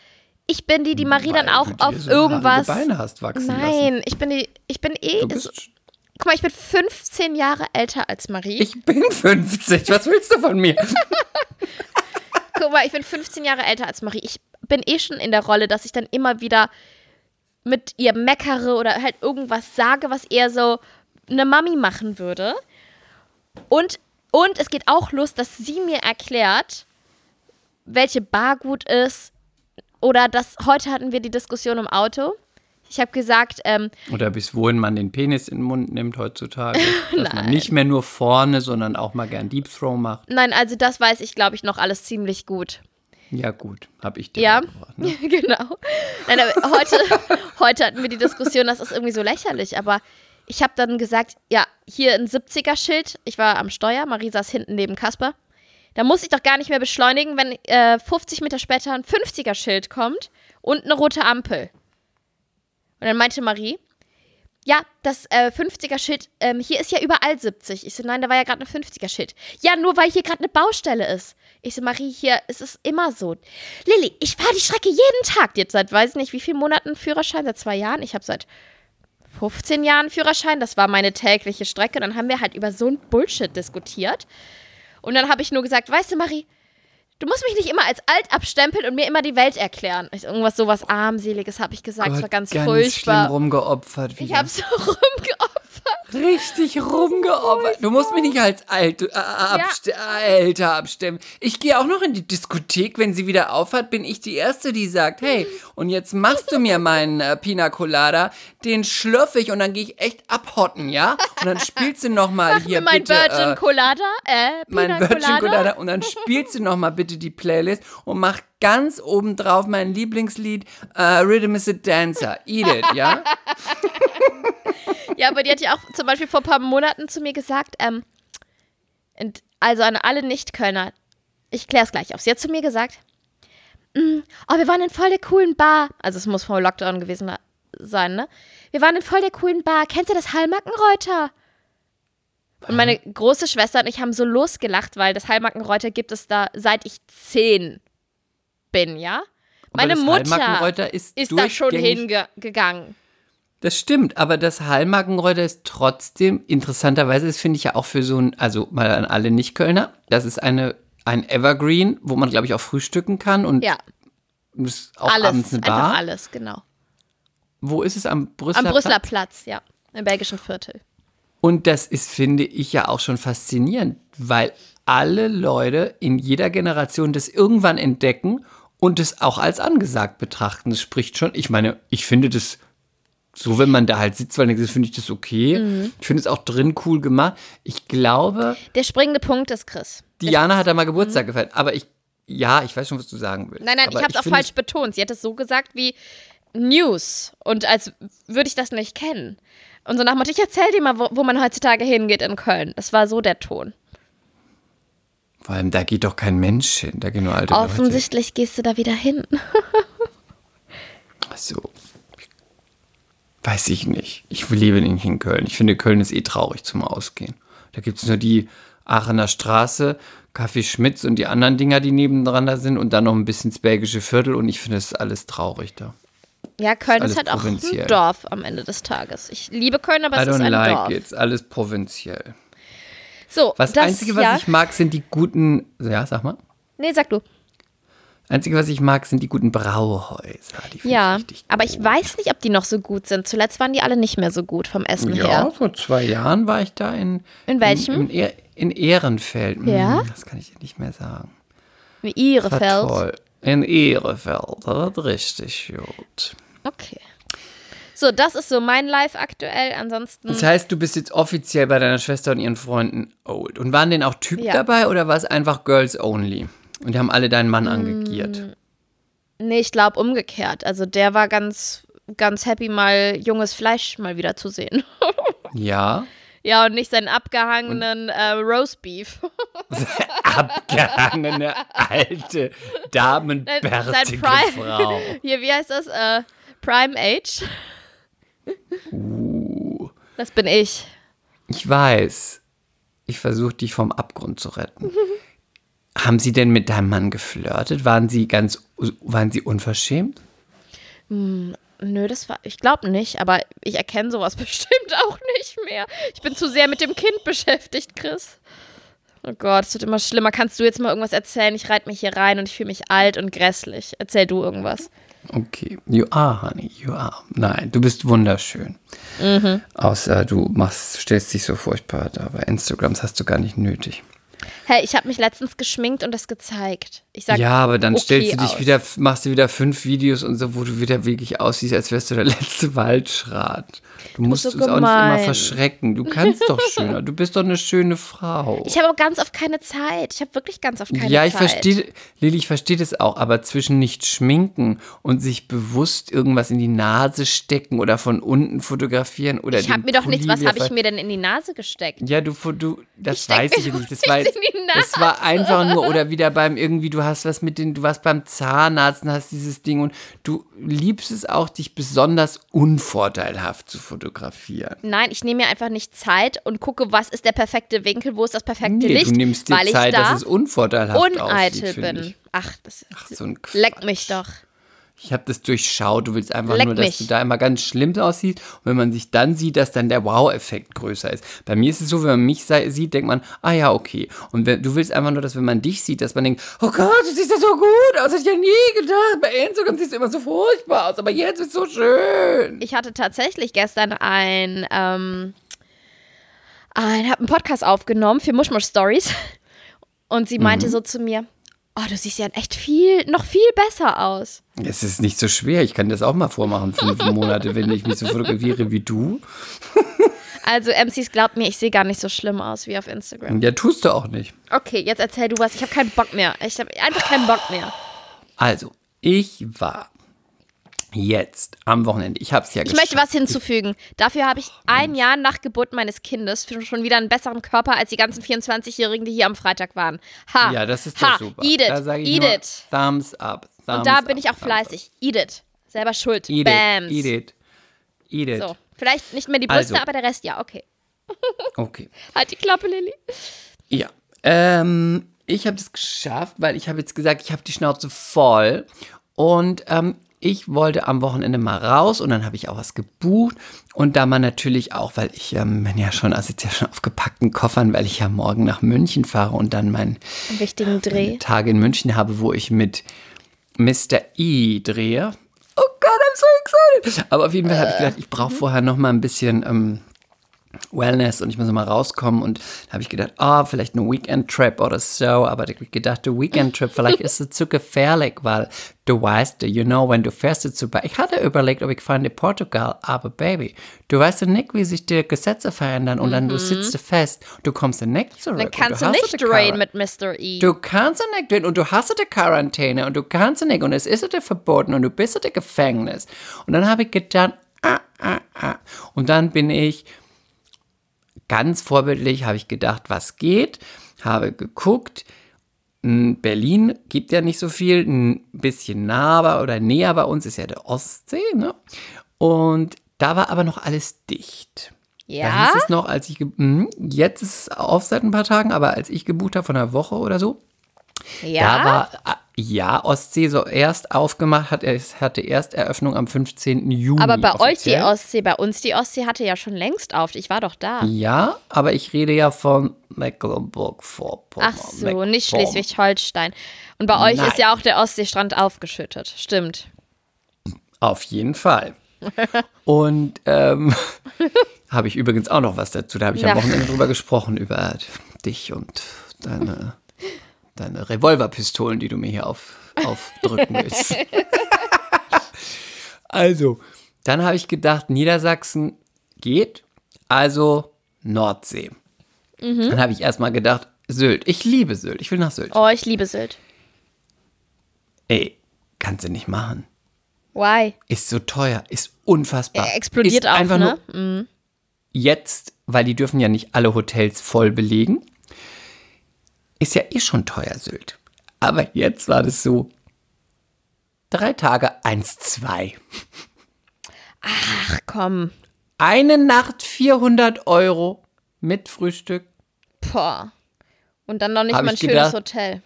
ich bin die, die Marie dann Weil auch du dir auf so irgendwas. Beine hast wachsen lassen. Nein, ich bin die, ich bin eh. Guck mal, ich bin 15 Jahre älter als Marie. ich bin 50. Was willst du von mir? Guck mal, ich bin 15 Jahre älter als Marie. Ich bin eh schon in der Rolle, dass ich dann immer wieder mit ihr meckere oder halt irgendwas sage, was eher so eine Mami machen würde. Und, und es geht auch los, dass sie mir erklärt, welche Bar gut ist. Oder dass heute hatten wir die Diskussion im Auto. Ich habe gesagt, ähm, Oder bis wohin man den Penis in den Mund nimmt heutzutage. Dass man nicht mehr nur vorne, sondern auch mal gern Deep Throw macht. nein, also das weiß ich, glaube ich, noch alles ziemlich gut. Ja, gut, habe ich dir Ja, ne? genau. Nein, aber heute, heute hatten wir die Diskussion, das ist irgendwie so lächerlich, aber ich habe dann gesagt, ja, hier ein 70er-Schild, ich war am Steuer, Marie saß hinten neben Kasper. Da muss ich doch gar nicht mehr beschleunigen, wenn äh, 50 Meter später ein 50er-Schild kommt und eine rote Ampel. Und dann meinte Marie, ja, das äh, 50er-Schild, ähm, hier ist ja überall 70. Ich so, nein, da war ja gerade ein 50er-Schild. Ja, nur weil hier gerade eine Baustelle ist. Ich so, Marie, hier ist es immer so. Lilly, ich fahre die Strecke jeden Tag. Jetzt seit, weiß ich nicht, wie vielen Monaten Führerschein? Seit zwei Jahren? Ich habe seit 15 Jahren Führerschein. Das war meine tägliche Strecke. Dann haben wir halt über so ein Bullshit diskutiert. Und dann habe ich nur gesagt, weißt du, Marie, du musst mich nicht immer als alt abstempeln und mir immer die Welt erklären. Ich, irgendwas sowas armseliges habe ich gesagt. das war ganz, schlimm furchtbar. rumgeopfert. Ich habe so rumgeopfert. richtig rumgeopfert. Du musst mich nicht als alt, äh, abst älter abstimmen. Ich gehe auch noch in die Diskothek, wenn sie wieder aufhat, bin ich die Erste, die sagt, hey, und jetzt machst du mir meinen äh, Pina Colada, den schlürfe ich und dann gehe ich echt abhotten, ja? Und dann spielst du noch mal hier mein bitte... Virgin äh, Colada, äh, mein Pina Virgin Colada. Colada und dann spielst du noch mal bitte die Playlist und mach ganz oben drauf mein Lieblingslied äh, Rhythm is a Dancer. Eat it, ja? Ja, aber die hat ja auch zum Beispiel vor ein paar Monaten zu mir gesagt, ähm, und also an alle Nicht-Kölner, ich kläre es gleich auf. Sie hat zu mir gesagt, "Mm, oh, wir waren in voll der coolen Bar. Also es muss vor Lockdown gewesen sein, ne? Wir waren in voll der coolen Bar. Kennst du das Hallmackenreuter? Und meine große Schwester und ich haben so losgelacht, weil das Hallmackenreuter gibt es da, seit ich zehn bin, ja? Meine das Mutter ist, ist da schon hingegangen. Das stimmt, aber das Hallmackenreuter ist trotzdem, interessanterweise, das finde ich ja auch für so ein, also mal an alle Nicht-Kölner, das ist eine, ein Evergreen, wo man, glaube ich, auch frühstücken kann und Ja, ist auch alles, abends eine einfach Bar. alles, genau. Wo ist es? Am Brüsseler, Am Brüsseler Platz? Platz, ja. Im belgischen Viertel. Und das ist, finde ich, ja auch schon faszinierend, weil alle Leute in jeder Generation das irgendwann entdecken und es auch als angesagt betrachten. Das spricht schon, ich meine, ich finde das so, wenn man da halt sitzt, weil das finde ich das okay. Mhm. Ich finde es auch drin cool gemacht. Ich glaube, Der springende Punkt ist Chris. Diana hat da mal Geburtstag gefeiert, aber ich, ja, ich weiß schon, was du sagen willst. Mhm. Nein, nein, aber ich habe es auch falsch betont. Sie hat es so gesagt wie News. Und als würde ich das nicht kennen. Und so nach Motto, ich erzähl dir mal, wo, wo man heutzutage hingeht in Köln. Das war so der Ton. Vor allem, da geht doch kein Mensch hin, da gehen nur alte Leute. Offensichtlich gehst du da wieder hin. Ach so. Weiß ich nicht. Ich lebe nicht in Köln. Ich finde, Köln ist eh traurig zum Ausgehen. Da gibt es nur die Aachener Straße, Café Schmitz und die anderen Dinger, die nebendran da sind und dann noch ein bisschen das belgische Viertel und ich finde, das ist alles traurig da. Ja, Köln Alles ist halt auch ein Dorf am Ende des Tages. Ich liebe Köln, aber I es ist don't ein like Dorf. it. Ist alles provinziell. So, Was das, Einzige, was ja, ich mag, sind die guten. Ja, sag mal. Nee, sag du. Einzige, was ich mag, sind die guten Brauhäuser. Die Ja, ich aber ich weiß nicht, ob die noch so gut sind. Zuletzt waren die alle nicht mehr so gut vom Essen Ja, her. vor zwei Jahren war ich da in. In welchem? In, in, in Ehrenfeld. Hm, Ja? Das kann ich nicht mehr sagen. War Ihrefeld. toll. In Ehrefeld. Das ist richtig gut. Okay. So, das ist so mein Live aktuell. Ansonsten. Das heißt, du bist jetzt offiziell bei deiner Schwester und ihren Freunden old. Und waren denn auch Typen Ja. dabei oder war es einfach Girls only? Und die haben alle deinen. Mann angegiert. Nee, ich glaube umgekehrt. Also der war ganz, ganz happy, mal junges Fleisch mal wieder zu sehen. Ja. ja, und nicht seinen abgehangenen äh, Roastbeef. Abgehangene alte damenbärtige Prime- Frau. Hier, wie heißt das? Äh, Prime Age. Das bin ich. Ich weiß. Ich versuche dich vom Abgrund zu retten. Haben Sie denn mit deinem Mann geflirtet? Waren Sie ganz, waren Sie unverschämt? Nö, das war, ich glaube nicht, aber ich erkenne sowas bestimmt auch nicht mehr. Ich bin zu sehr mit dem Kind beschäftigt, Chris. Oh Gott, es wird immer schlimmer. Kannst du jetzt mal irgendwas erzählen? Ich reite mich hier rein und ich fühle mich alt und grässlich. Erzähl du irgendwas. Okay, you are, honey, you are. Nein, du bist wunderschön. Außer du machst, stellst dich so furchtbar da. Bei Instagrams hast du gar nicht nötig. Hey, ich habe mich letztens geschminkt und das gezeigt. Ich sag, ja, aber dann okay stellst du dich aus. wieder, machst du wieder fünf Videos und so, wo du wieder wirklich aussiehst, als wärst du der letzte Waldschrat. Du musst so uns auch nicht immer gemein. verschrecken. Du kannst doch schöner. Du bist doch eine schöne Frau. Ich habe aber ganz oft keine Zeit. Ich habe wirklich ganz oft keine ja, ich Zeit. verstehe, Lili, ich verstehe das auch, aber zwischen nicht schminken und sich bewusst irgendwas in die Nase stecken oder von unten fotografieren oder Ich habe mir doch nichts, Pulli was wieder habe ich mir denn in die Nase gesteckt? Ja, du, du das steck weiß ich nicht. Das nichts war, das war einfach nur, oder wieder beim irgendwie, du hast was mit den, du warst beim Zahnarzt und hast dieses Ding und du liebst es auch, dich besonders unvorteilhaft zu fotografieren. Nein, ich nehme mir einfach nicht Zeit und gucke, was ist der perfekte Winkel, wo ist das perfekte Nee, Licht, du nimmst dir weil ich Zeit, da dass es unvorteilhaft uneitel aussieht, bin. ich. Ach, das Ach, so ein leck mich Quatsch. doch. Ich habe das durchschaut. Du willst einfach Leck nur, dass mich. du da immer ganz schlimm aussiehst. Und wenn man sich dann sieht, dass dann der Wow-Effekt größer ist. Bei mir ist es so, wenn man mich sieht, denkt man, ah ja, okay. Und wenn, du willst einfach nur, dass wenn man dich sieht, dass man denkt, oh Gott, du siehst ja so gut aus. Hätte ich ja nie gedacht. Bei Instagram siehst du immer so furchtbar aus. Aber jetzt ist es so schön. Ich hatte tatsächlich gestern ein, ähm, ein, hab einen Podcast aufgenommen für Mushmush Stories und sie meinte Mhm. so zu mir, oh, du siehst ja echt viel, noch viel besser aus. Es ist nicht so schwer. Ich kann das auch mal vormachen, fünf Monate, wenn ich mich so fotografiere wie du. Also MCs glaubt mir, ich sehe gar nicht so schlimm aus wie auf Instagram. Ja, tust du auch nicht. Okay, jetzt erzähl du was. Ich habe keinen Bock mehr. Ich habe einfach keinen Bock mehr. Also, ich war jetzt am Wochenende. Ich habe es ja Ich möchte was hinzufügen. Dafür habe ich ein Jahr nach Geburt meines Kindes schon wieder einen besseren Körper als die ganzen 24-Jährigen, die hier am Freitag waren. Ha. Ja, das ist ha. doch super. Eat it. Da sage ich Eat nur, it. Thumbs up. Thumbs Und da bin ich auch fleißig. Eat it. Selber schuld. Eat Bams. it. Eat it. Eat it. So. Vielleicht nicht mehr die Brüste, Also. aber der Rest ja. Okay. Okay. Halt die Klappe, Lilly. Ja. Ähm, ich habe das geschafft, weil ich habe jetzt gesagt, ich habe die Schnauze voll. Und ähm, ich wollte am Wochenende mal raus und dann habe ich auch was gebucht. Und da man natürlich auch, weil ich ähm, bin ja schon, also jetzt ja schon auf gepackten Koffern, weil ich ja morgen nach München fahre und dann mein Einen wichtigen Dreh. Tage in München habe, wo ich mit Mr. E drehe. Oh Gott, I'm so excited. Aber auf jeden Fall habe ich gedacht, ich brauche vorher noch mal ein bisschen ähm, Wellness und ich muss mal rauskommen. Und da habe ich gedacht, ah, vielleicht eine Weekend-Trip oder so. Aber da habe ich gedacht, der Weekend-Trip, vielleicht ist es zu gefährlich, weil du weißt, you know, wenn du fährst jetzt super. Ich hatte überlegt, ob ich fahre in Portugal, aber Baby, du weißt ja nicht, wie sich die Gesetze verändern und dann du sitzt fest, du kommst ja nicht zurück. Dann kannst du hast nicht drehen mit Mr. E. Du kannst ja nicht tun und du hast die Quarantäne und du kannst ja nicht und es ist dir verboten und du bist ja im Gefängnis. Und dann habe ich gedacht, ah, ah, ah. Und dann bin ich ganz vorbildlich, habe ich gedacht, was geht, habe geguckt. m, Berlin gibt ja nicht so viel, ein bisschen nah aber oder näher bei uns ist ja der Ostsee, ne? Und da war aber noch alles dicht. Da ja? hieß es noch, als ich, mhm, jetzt ist es auf seit ein paar Tagen, aber als ich gebucht habe von einer Woche oder so, ja? da war, ja, Ostsee so erst aufgemacht hat, es hatte erst Eröffnung am 15. Juni. Aber bei euch die offiziell. Ostsee, bei uns die Ostsee hatte ja schon längst auf. Ich war doch da. Ja, aber ich rede ja von Mecklenburg-Vorpommern. Ach so, nicht Mecklenburg. Schleswig-Holstein. Und bei euch Nein. ist ja auch der Ostseestrand aufgeschüttet. Stimmt. Auf jeden Fall. Und ähm, habe ich übrigens auch noch was dazu. Da habe ich Ja. am Wochenende drüber gesprochen, über dich und deine, deine Revolverpistolen, die du mir hier auf, aufdrücken willst. also, dann habe ich gedacht, Niedersachsen geht, also Nordsee. Dann habe ich erstmal gedacht, Sylt. Ich liebe Sylt. Ich will nach Sylt. Oh, ich liebe Sylt. Ey, kannst du nicht machen. Why? Ist so teuer, ist unfassbar. Er explodiert ist auch, einfach ne? Nur jetzt, weil die dürfen ja nicht alle Hotels voll belegen, ist ja eh schon teuer, Sylt. Aber jetzt war das so, drei Tage, eins, zwei. Ach komm. Eine Nacht 400 Euro mit Frühstück. Boah. Und dann noch nicht Hab mal ein schönes gedacht. Hotel.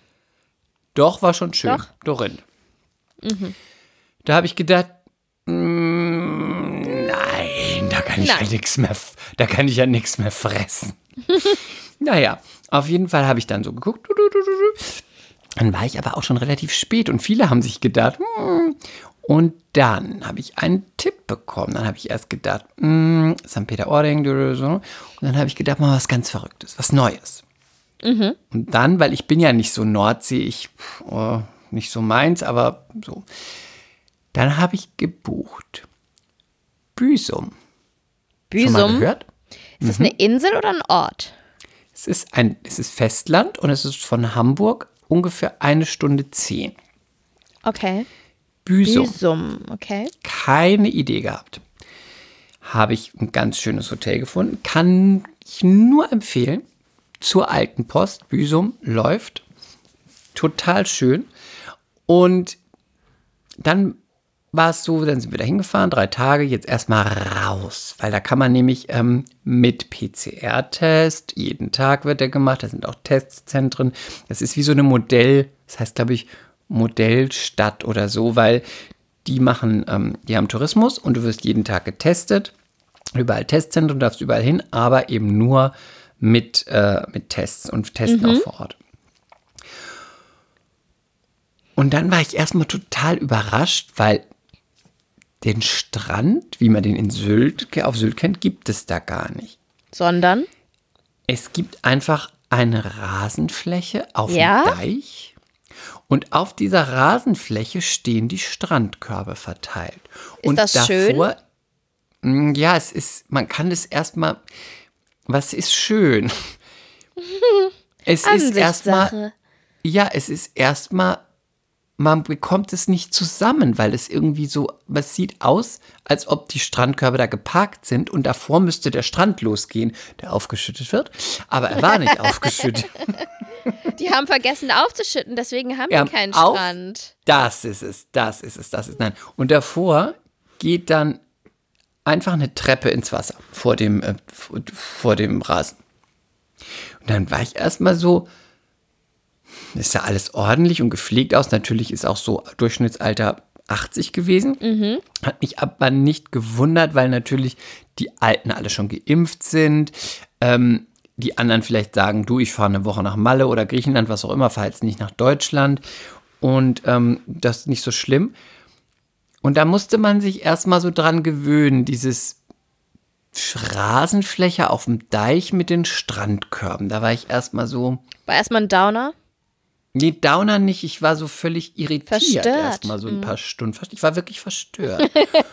Doch, war schon schön. Doch? Dorin. Da habe ich gedacht, mm, nein, da kann ich ja Nein. nichts mehr, da kann ich ja nichts mehr fressen. naja, auf jeden Fall habe ich dann so geguckt. Dann war ich aber auch schon relativ spät und viele haben sich gedacht, hm. und dann habe ich einen Tipp bekommen. Dann habe ich erst gedacht, hm, St. Peter-Ording, so. und dann habe ich gedacht, mal was ganz Verrücktes, was Neues. Und dann, weil ich bin ja nicht so Nordsee, ich oh, nicht so meins, aber so. Dann habe ich gebucht. Büsum. Schon mal Büsum. gehört? Ist das eine Insel oder ein Ort? Es ist ein, es ist Festland und es ist von Hamburg ungefähr eine Stunde zehn. Okay. Büsum. Büsum, okay. Keine Idee gehabt. Habe ich ein ganz schönes Hotel gefunden. Kann ich nur empfehlen. Zur alten Post. Büsum läuft. Total schön. Und dann war es so, dann sind wir da hingefahren, drei Tage, jetzt erstmal raus, weil da kann man nämlich ähm, mit PCR-Test, jeden Tag wird der gemacht, da sind auch Testzentren. Das ist wie so eine Modell, das heißt, glaube ich, Modellstadt oder so, weil die machen, ähm, die haben Tourismus und du wirst jeden Tag getestet. Überall Testzentren, du darfst überall hin, aber eben nur mit, äh, mit Tests und testen auch vor Ort. Und dann war ich erstmal total überrascht, weil den Strand, wie man den in Sylt, auf Sylt kennt, gibt es da gar nicht. Sondern? Es gibt einfach eine Rasenfläche auf Ja? dem Deich. Und auf dieser Rasenfläche stehen die Strandkörbe verteilt. und das schön? davor, Mm, Ja, es ist, man kann es erstmal, was ist schön? Es ist erstmal, ja, es ist erstmal, man bekommt es nicht zusammen, weil es irgendwie so, es sieht aus, als ob die Strandkörbe da geparkt sind und davor müsste der Strand losgehen, der aufgeschüttet wird. Aber er war nicht aufgeschüttet. Die haben vergessen aufzuschütten, deswegen haben Ja, die keinen auf- Strand. Das ist es, das ist es, das ist nein. Und davor geht dann einfach eine Treppe ins Wasser vor dem, äh, vor, vor dem Rasen. Und dann war ich erstmal so, ist ja alles ordentlich und gepflegt aus. Natürlich ist auch so Durchschnittsalter 80 gewesen. Hat mich aber nicht gewundert, weil natürlich die Alten alle schon geimpft sind. Ähm, die anderen vielleicht sagen, du, ich fahre eine Woche nach Malle oder Griechenland, was auch immer, fahre jetzt nicht nach Deutschland. Und ähm, das ist nicht so schlimm. Und da musste man sich erstmal so dran gewöhnen, dieses Rasenfläche auf dem Deich mit den Strandkörben. Da war ich erstmal so, War erstmal ein Downer. Nee, Downer nicht, ich war so völlig irritiert erstmal so ein paar Stunden. Ich war wirklich verstört.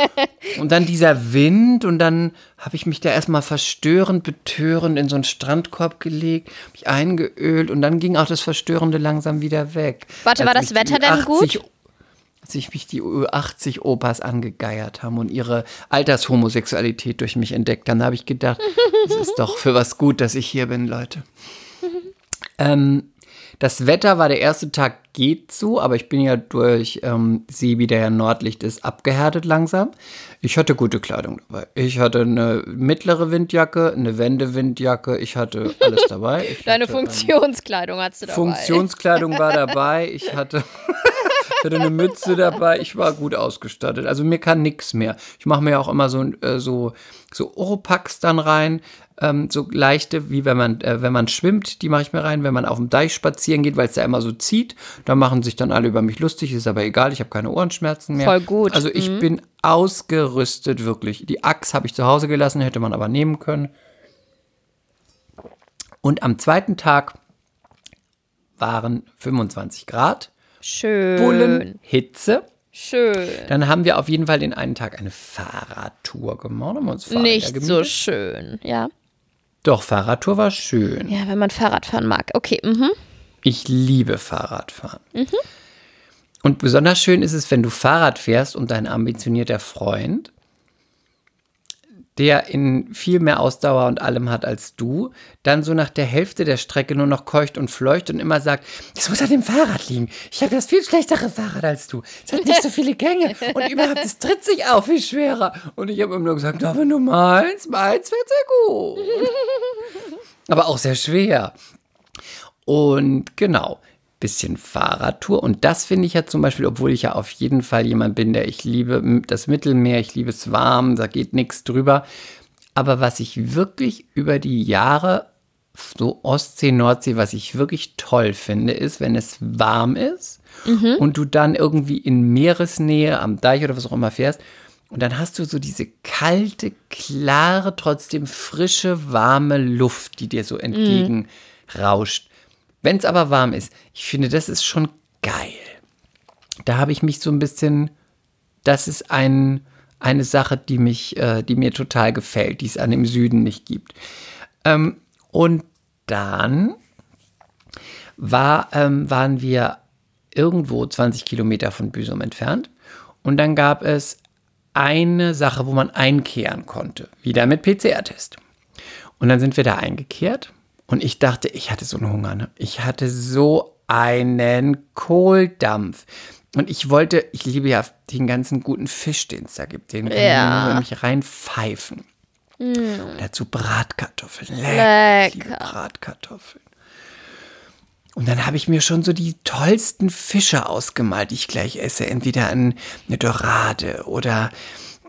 und dann dieser Wind und dann habe ich mich da erstmal verstörend, betörend in so einen Strandkorb gelegt, mich eingeölt und dann ging auch das Verstörende langsam wieder weg. Warte, war das Wetter denn gut? 80 als sich mich die 80 Opas angegeiert haben und ihre Altershomosexualität durch mich entdeckt haben, habe ich gedacht, es ist doch für was gut, dass ich hier bin, Leute. ähm, Das Wetter war der erste Tag geht so, aber ich bin ja durch ähm, Sebi, der ja Nordlicht ist, abgehärtet langsam. Ich hatte gute Kleidung dabei. Ich hatte eine mittlere Windjacke, eine Wendewindjacke, ich hatte alles dabei. Ich Deine hatte, ähm, Funktionskleidung hast du dabei. Funktionskleidung war dabei. Ich hatte, ich hatte eine Mütze dabei. Ich war gut ausgestattet. Also mir kann nichts mehr. Ich mache mir ja auch immer so, äh, so, so Oropax dann rein. Ähm, so leichte, wie wenn man, äh, wenn man schwimmt, die mache ich mir rein. Wenn man auf dem Deich spazieren geht, weil es da immer so zieht, da machen sich dann alle über mich lustig. Ist aber egal, ich habe keine Ohrenschmerzen mehr. Voll gut. Also ich bin ausgerüstet, wirklich. Die Axt habe ich zu Hause gelassen, hätte man aber nehmen können. Und am zweiten Tag waren 25 Grad, Schön. Bullen, Hitze. Schön. Dann haben wir auf jeden Fall den einen Tag eine Fahrradtour gemacht. Haben uns Fahrräder Nicht so schön, ja. Doch, Fahrradtour war schön. Ja, wenn man Fahrrad fahren mag. Okay, mhm. Ich liebe Fahrradfahren. Und besonders schön ist es, wenn du Fahrrad fährst und dein ambitionierter Freund, der in viel mehr Ausdauer und allem hat als du, dann so nach der Hälfte der Strecke nur noch keucht und fleucht und immer sagt, das muss an dem Fahrrad liegen. Ich habe das viel schlechtere Fahrrad als du. Es hat nicht so viele Gänge und überhaupt, es tritt sich auf viel schwerer. Und ich habe immer nur gesagt, aber nur meins, meins wird sehr gut. aber auch sehr schwer. Und genau, bisschen Fahrradtour. Und das finde ich ja zum Beispiel, obwohl ich ja auf jeden Fall jemand bin, der ich liebe das Mittelmeer, ich liebe es warm, da geht nichts drüber. Aber was ich wirklich über die Jahre, so Ostsee, Nordsee, was ich wirklich toll finde, ist, wenn es warm ist und du dann irgendwie in Meeresnähe am Deich oder was auch immer fährst. Und dann hast du so diese kalte, klare, trotzdem frische, warme Luft, die dir so entgegenrauscht. Wenn es aber warm ist, ich finde, das ist schon geil. Da habe ich mich so ein bisschen, das ist ein, eine Sache, die mich, äh, die mir total gefällt, die es an dem Süden nicht gibt. Ähm, und dann war, ähm, waren wir irgendwo 20 Kilometer von Büsum entfernt. Und dann gab es eine Sache, wo man einkehren konnte. Wieder mit PCR-Test. Und dann sind wir da eingekehrt. Und ich dachte, ich hatte so einen Hunger. Ne? Ich hatte so einen Kohldampf. Und ich wollte, ich liebe ja den ganzen guten Fisch, den es da gibt. Den kann Ja. nur nämlich reinpfeifen. Und dazu Bratkartoffeln. Lecker. Ich Lecker. Bratkartoffeln. Und dann habe ich mir schon so die tollsten Fische ausgemalt, die ich gleich esse. Entweder ein, eine Dorade oder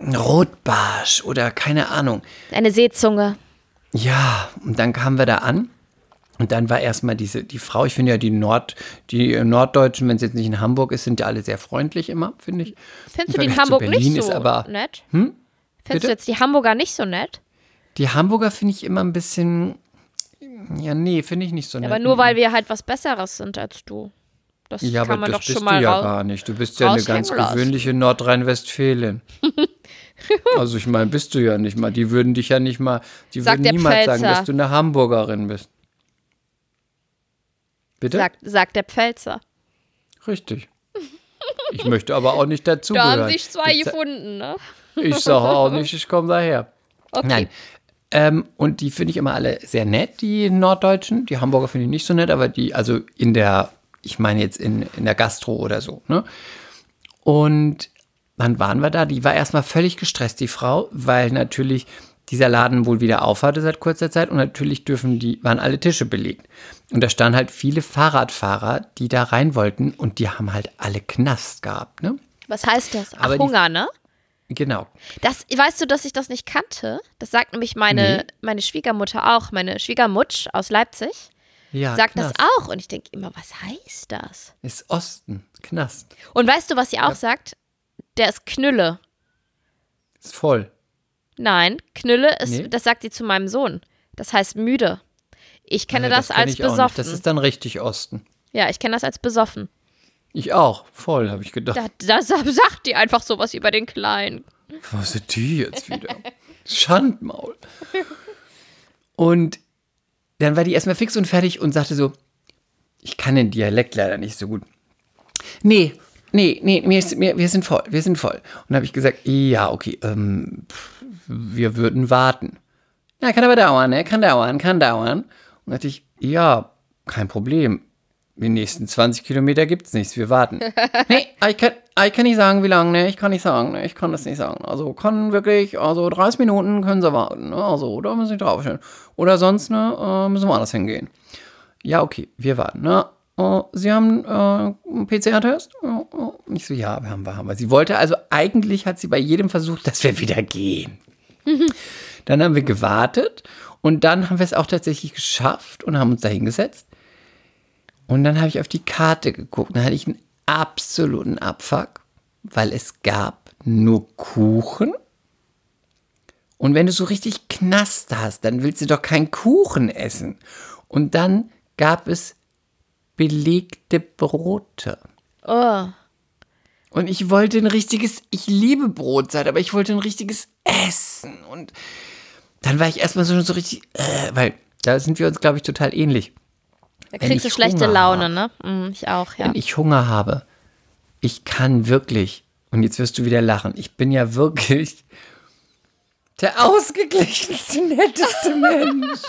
ein Rotbarsch oder keine Ahnung. Eine Seezunge. Ja, und dann kamen wir da an. Und dann war erstmal diese, die Frau, ich finde ja die Nord, die Norddeutschen, wenn es jetzt nicht in Hamburg ist, sind ja alle sehr freundlich immer, finde ich. Findest du die in Hamburg Berlin nicht so aber- nett? Hm? Findest Bitte? du jetzt die Hamburger nicht so nett? Die Hamburger finde ich immer ein bisschen, ja, nee, finde ich nicht so nett. Aber nur weil wir halt was Besseres sind als du. Das Ja, kann aber man das doch bist schon mal du ja gar nicht. Du bist ja eine ganz gewöhnliche Nordrhein-Westfälin. also ich meine, bist du ja nicht mal. Die würden dich ja nicht mal, die Sagt würden niemals sagen, Pfälzer. dass du eine Hamburgerin bist. Bitte? Sagt, sagt der Pfälzer. Richtig. Ich möchte aber auch nicht Da dazugehören. haben sich zwei Ich gefunden, ne? Ich sage auch nicht, ich komme daher. Okay. Nein. Ähm, und die finde ich immer alle sehr nett, die Norddeutschen. Die Hamburger finde ich nicht so nett, aber die, also in der, ich meine jetzt in, in der Gastro oder so, ne? Und wann waren wir da? Die war erstmal völlig gestresst, die Frau, weil natürlich dieser Laden wohl wieder aufhatte seit kurzer Zeit und natürlich dürfen die, waren alle Tische belegt. Und da standen halt viele Fahrradfahrer, die da rein wollten und die haben halt alle Knast gehabt, ne? Was heißt das? Ach, Hunger, ne? Genau. Das, weißt du, dass ich das nicht kannte? Das sagt nämlich meine, Nee. meine Schwiegermutter auch. Meine Schwiegermutsch aus Leipzig Ja, sagt Knast. das auch. Und ich denke immer, was heißt das? Ist Osten, Knast. Und weißt du, was sie auch sagt? Der ist Knülle. Ist voll. Nein, Knülle ist, Nee. das sagt sie zu meinem Sohn. Das heißt müde. Ich kenne Ja, das, kenn als besoffen. Das ist dann richtig Osten. ja, ich kenne das als besoffen. Ich auch. Voll, habe ich gedacht. Da, da sa- sagt die einfach sowas über den Kleinen. Was sind die jetzt wieder? Schandmaul. Und dann war die erstmal fix und fertig und sagte so, ich kann den Dialekt leider nicht so gut. Nee, nee, nee, wir, ist- wir, wir sind voll, wir sind voll. Und dann habe ich gesagt, ja, okay, ähm, pff, wir würden warten. Ja, kann aber dauern, ne? Kann dauern, kann dauern. Und dachte ich, ja, kein Problem. die nächsten 20 Kilometer gibt es nichts, wir warten. nee, ich kann, ich kann nicht sagen, wie lange, ne? Ich kann nicht sagen, ne? Ich kann das nicht sagen. Also kann wirklich, also 30 Minuten können sie warten, ne? Also, da müssen sie draufstellen. Oder sonst, ne, äh, müssen wir anders hingehen. Ja, okay, wir warten, ne? Oh, sie haben äh, einen PCR-Test? Oh, oh. Ich so, ja, wir haben, wir haben. Sie wollte, also eigentlich hat sie bei jedem versucht, dass wir wieder gehen. dann haben wir gewartet und dann haben wir es auch tatsächlich geschafft und haben uns da hingesetzt. Und dann habe ich auf die Karte geguckt. Dann hatte ich einen absoluten Abfuck, weil es gab nur Kuchen. Und wenn du so richtig Knaster hast, dann willst du doch keinen Kuchen essen. Und dann gab es belegte Brote. Oh. Und ich wollte ein richtiges, ich liebe Brotzeit, aber ich wollte ein richtiges Essen. Und dann war ich erstmal so, so richtig, äh, weil da sind wir uns, glaube ich, total ähnlich. Da Wenn kriegst du schlechte Hunger Laune, habe. ne? Mm, ich auch, ja. Wenn ich Hunger habe, ich kann wirklich, und jetzt wirst du wieder lachen, ich bin ja wirklich der ausgeglichenste, netteste Mensch.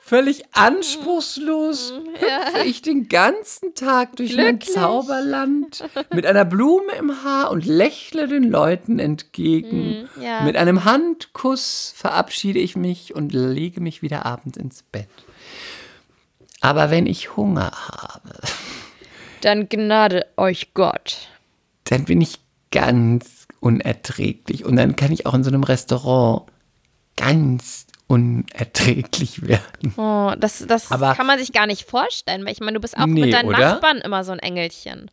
Völlig anspruchslos hüpfe ich den ganzen Tag durch mein Glücklich. Zauberland mit einer Blume im Haar und lächle den Leuten entgegen. Mm, ja. Mit einem Handkuss verabschiede ich mich und lege mich wieder abends ins Bett. Aber wenn ich Hunger habe, Dann gnade euch Gott. dann bin ich ganz unerträglich. Und dann kann ich auch in so einem Restaurant ganz unerträglich werden. Oh, das das Aber- kann man sich gar nicht vorstellen, weil ich meine, du bist auch Nee, mit deinen oder? Nachbarn immer so ein Engelchen.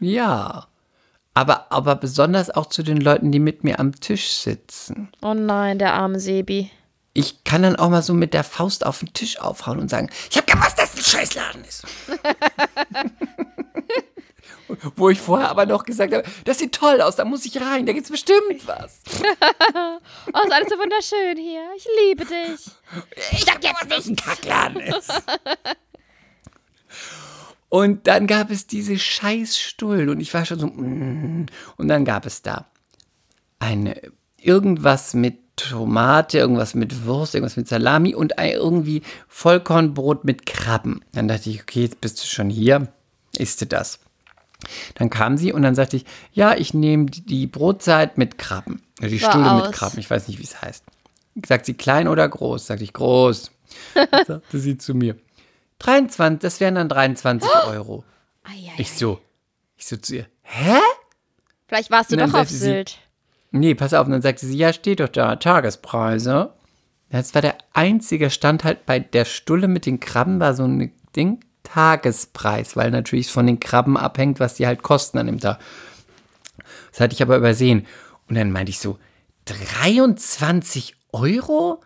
Ja. Aber, aber besonders auch zu den Leuten, die mit mir am Tisch sitzen. Oh nein, der arme Sebi. Ich kann dann auch mal so mit der Faust auf den Tisch aufhauen und sagen, ich hab gewusst, dass das ein Scheißladen ist. Wo ich vorher aber noch gesagt habe, das sieht toll aus, da muss ich rein, da gibt's bestimmt was. Oh, ist alles so wunderschön hier. Ich liebe dich. Ich sag jetzt nicht, ein Kackladen ist. Und dann gab es diese Scheißstullen und ich war schon so, mm. und dann gab es da eine, irgendwas mit Tomate, irgendwas mit Wurst, irgendwas mit Salami und ein irgendwie Vollkornbrot mit Krabben. Dann dachte ich, okay, jetzt bist du schon hier, isst du das. Dann kam sie und dann sagte ich, ja, ich nehme die- Brotzeit mit Krabben. Die War Stulle mit aus. Krabben, ich weiß nicht, wie es heißt. Sagt sie klein oder groß? Sagte ich groß. Sagte sie zu mir, 23, das wären dann 23 Euro. Ich so, ich so zu ihr, hä? Vielleicht warst du doch auf sagte sie- Sylt. Nee, pass auf. Und dann sagte sie, ja, steht doch da, Tagespreise. Das war der einzige, stand halt bei der Stulle mit den Krabben, war so ein Ding, Tagespreis, weil natürlich von den Krabben abhängt, was die halt kosten an dem Tag. Das hatte ich aber übersehen. Und dann meinte ich so, 23 Euro?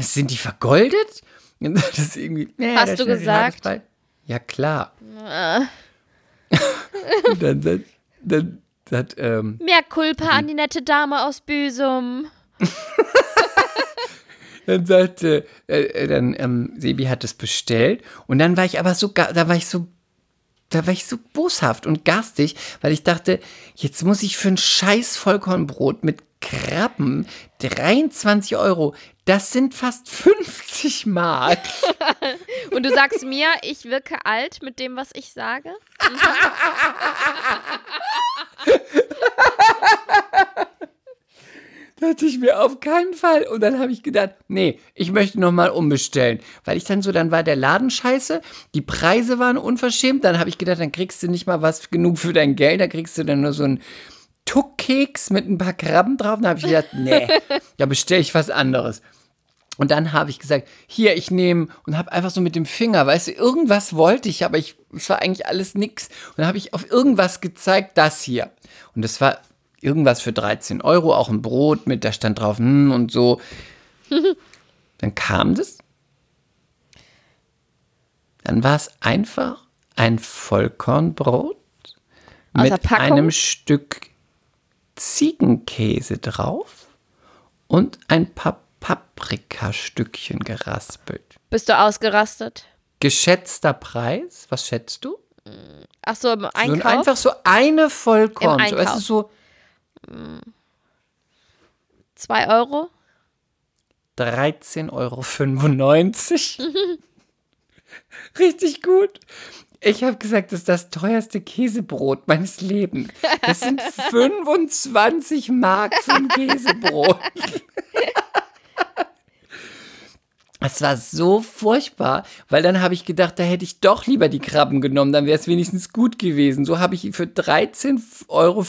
Sind die vergoldet? Das ist irgendwie, ja, Hast du gesagt? Ja, klar. Und dann, dann, dann hat, ähm, Mehr Kulpa an die nette Dame aus Büsum. Dann sagte, äh, äh, dann, ähm, Sebi hat es bestellt und dann war ich aber so, da war ich so, da war ich so boshaft und garstig, weil ich dachte, jetzt muss ich für ein scheiß Vollkornbrot mit Krabben 23 Euro, das sind fast 50 Mark. Und du sagst mir, ich wirke alt mit dem, was ich sage? Dachte ich mir auf keinen Fall. Und dann habe ich gedacht, nee, ich möchte nochmal umbestellen. Weil ich dann so, dann war der Laden scheiße, die Preise waren unverschämt. Dann habe ich gedacht, dann kriegst du nicht mal was genug für dein Geld, da kriegst du dann nur so einen Tuckkeks mit ein paar Krabben drauf. Dann habe ich gedacht, nee, da bestelle ich was anderes. Und dann habe ich gesagt, hier, ich nehme und habe einfach so mit dem Finger, weißt du, irgendwas wollte ich, aber ich, es war eigentlich alles nix. Und dann habe ich auf irgendwas gezeigt, das hier. Und das war irgendwas für 13 Euro, auch ein Brot mit, da stand drauf, hm, und so. Dann kam das. Dann war es einfach ein Vollkornbrot mit einem Stück Ziegenkäse drauf und ein paar Paprikastückchen geraspelt. Bist du ausgerastet? Geschätzter Preis, was schätzt du? Ach so, im So ein, Einkauf? einfach so eine Vollkorn. Im So, weißt du, Einkauf. so Zwei Euro? 13,95 Euro. Richtig gut. Ich habe gesagt, das ist das teuerste Käsebrot meines Lebens. Das sind 25 Mark für ein Käsebrot. Es war so furchtbar, weil dann habe ich gedacht, da hätte ich doch lieber die Krabben genommen, dann wäre es wenigstens gut gewesen. So habe ich für 13,95 Euro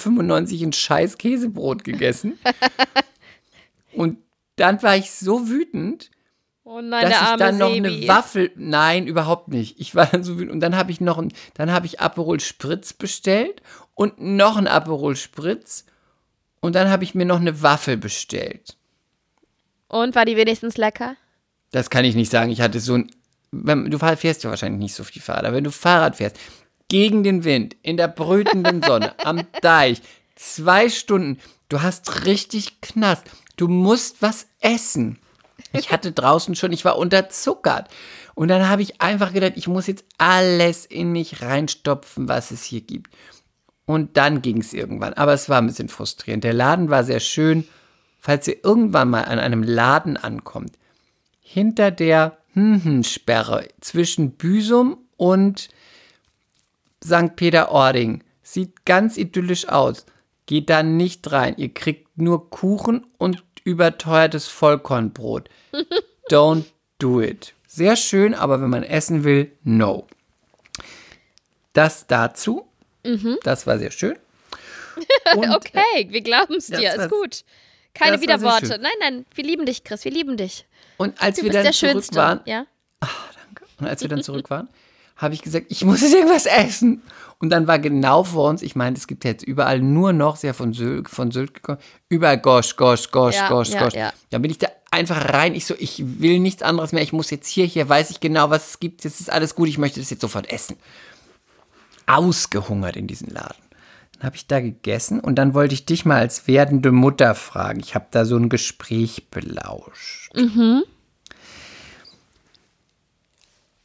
ein scheiß Käsebrot gegessen. Und dann war ich so wütend, Oh nein, dass ich dann noch Sebi. eine Waffel, nein, überhaupt nicht. Ich war dann so wütend und dann habe ich noch ein, dann habe ich Aperol Spritz bestellt und noch ein Aperol Spritz und dann habe ich mir noch eine Waffel bestellt. Und war die wenigstens lecker? Das kann ich nicht sagen. Ich hatte so ein, wenn, du fährst ja wahrscheinlich nicht so viel Fahrrad, aber wenn du Fahrrad fährst, gegen den Wind, in der brütenden Sonne, am Deich, zwei Stunden, du hast richtig Knast. Du musst was essen. Ich hatte draußen schon, ich war unterzuckert. Und dann habe ich einfach gedacht, ich muss jetzt alles in mich reinstopfen, was es hier gibt. Und dann ging es irgendwann. Aber es war ein bisschen frustrierend. Der Laden war sehr schön. Falls ihr irgendwann mal an einem Laden ankommt, hinter der Sperre zwischen Büsum und St. Peter-Ording. Sieht ganz idyllisch aus. Geht da nicht rein. Ihr kriegt nur Kuchen und überteuertes Vollkornbrot. Don't do it. Sehr schön, aber wenn man essen will, no. Das dazu. Das war sehr schön. Und, Okay, wir glauben es dir, ist gut. Keine Widerworte. Nein, nein, wir lieben dich, Chris, wir lieben dich. Und als Du wir dann zurück Schönste. waren, Ja? Und als wir dann zurück waren, habe ich gesagt, ich muss jetzt irgendwas essen. Und dann war genau vor uns, ich meine, es gibt ja jetzt überall nur noch, sehr von Sylt, von Sylt gekommen, überall Gosch, Gosch, Gosch, Ja, Gosch, ja, Gosch. ja. Dann bin ich da einfach rein. Ich so, ich will nichts anderes mehr. Ich muss jetzt hier, hier weiß ich genau, was es gibt. Jetzt ist alles gut. Ich möchte das jetzt sofort essen. Ausgehungert in diesen Laden. Dann habe ich da gegessen und dann wollte ich dich mal als werdende Mutter fragen. Ich habe da so ein Gespräch belauscht.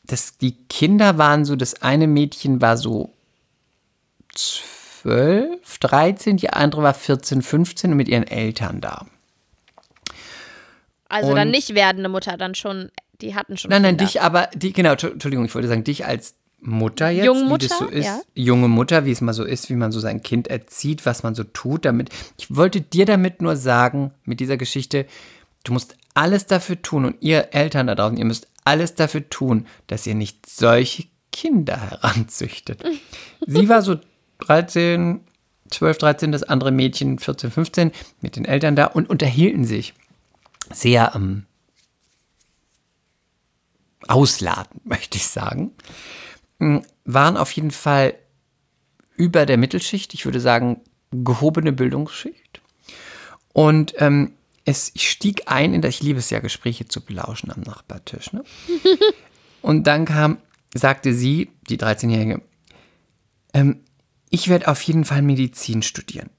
Das, die Kinder waren so, das eine Mädchen war so 12, 13, die andere war 14, 15 und mit ihren Eltern da. Also dann Und- nicht werdende Mutter, dann schon, die hatten schon Nein, nein, Kinder. dich aber, die, genau, Entschu- Entschuldigung, ich wollte sagen, dich als Mutter jetzt, Junge wie das so ist, ja. junge Mutter, wie es mal so ist, wie man so sein Kind erzieht, was man so tut, damit, ich wollte dir damit nur sagen, mit dieser Geschichte, du musst alles dafür tun und ihr Eltern da draußen, ihr müsst alles dafür tun, dass ihr nicht solche Kinder heranzüchtet. Sie war so 13, 12, 13, das andere Mädchen 14, 15 mit den Eltern da und unterhielten sich sehr ähm, ausladend, möchte ich sagen. Mm, Waren auf jeden Fall über der Mittelschicht, ich würde sagen, gehobene Bildungsschicht. Und ähm, es, ich stieg ein in das, ich liebe es ja, Gespräche zu belauschen am Nachbartisch. Ne? Und dann kam, sagte sie, die 13-Jährige, ähm, ich werde auf jeden Fall Medizin studieren.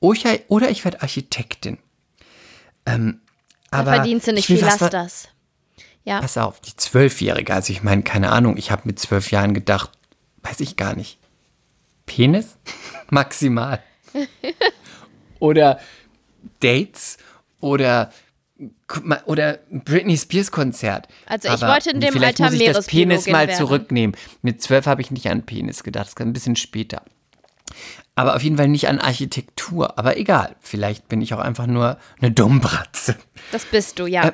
Oder ich werde Architektin. Ähm, Da aber verdienst du nicht viel, lass das. Ja. Pass auf, die Zwölfjährige, also ich meine, keine Ahnung, ich habe mit zwölf Jahren gedacht, weiß ich gar nicht. Penis? Maximal. oder Dates oder oder Britney Spears Konzert. Also ich wollte in dem Alter muss ich das Penis mal werden. zurücknehmen. Mit zwölf habe ich nicht an Penis gedacht, das kam ein bisschen später. Aber auf jeden Fall nicht an Architektur. Aber egal, vielleicht bin ich auch einfach nur eine Dummbratze. Das bist du, ja.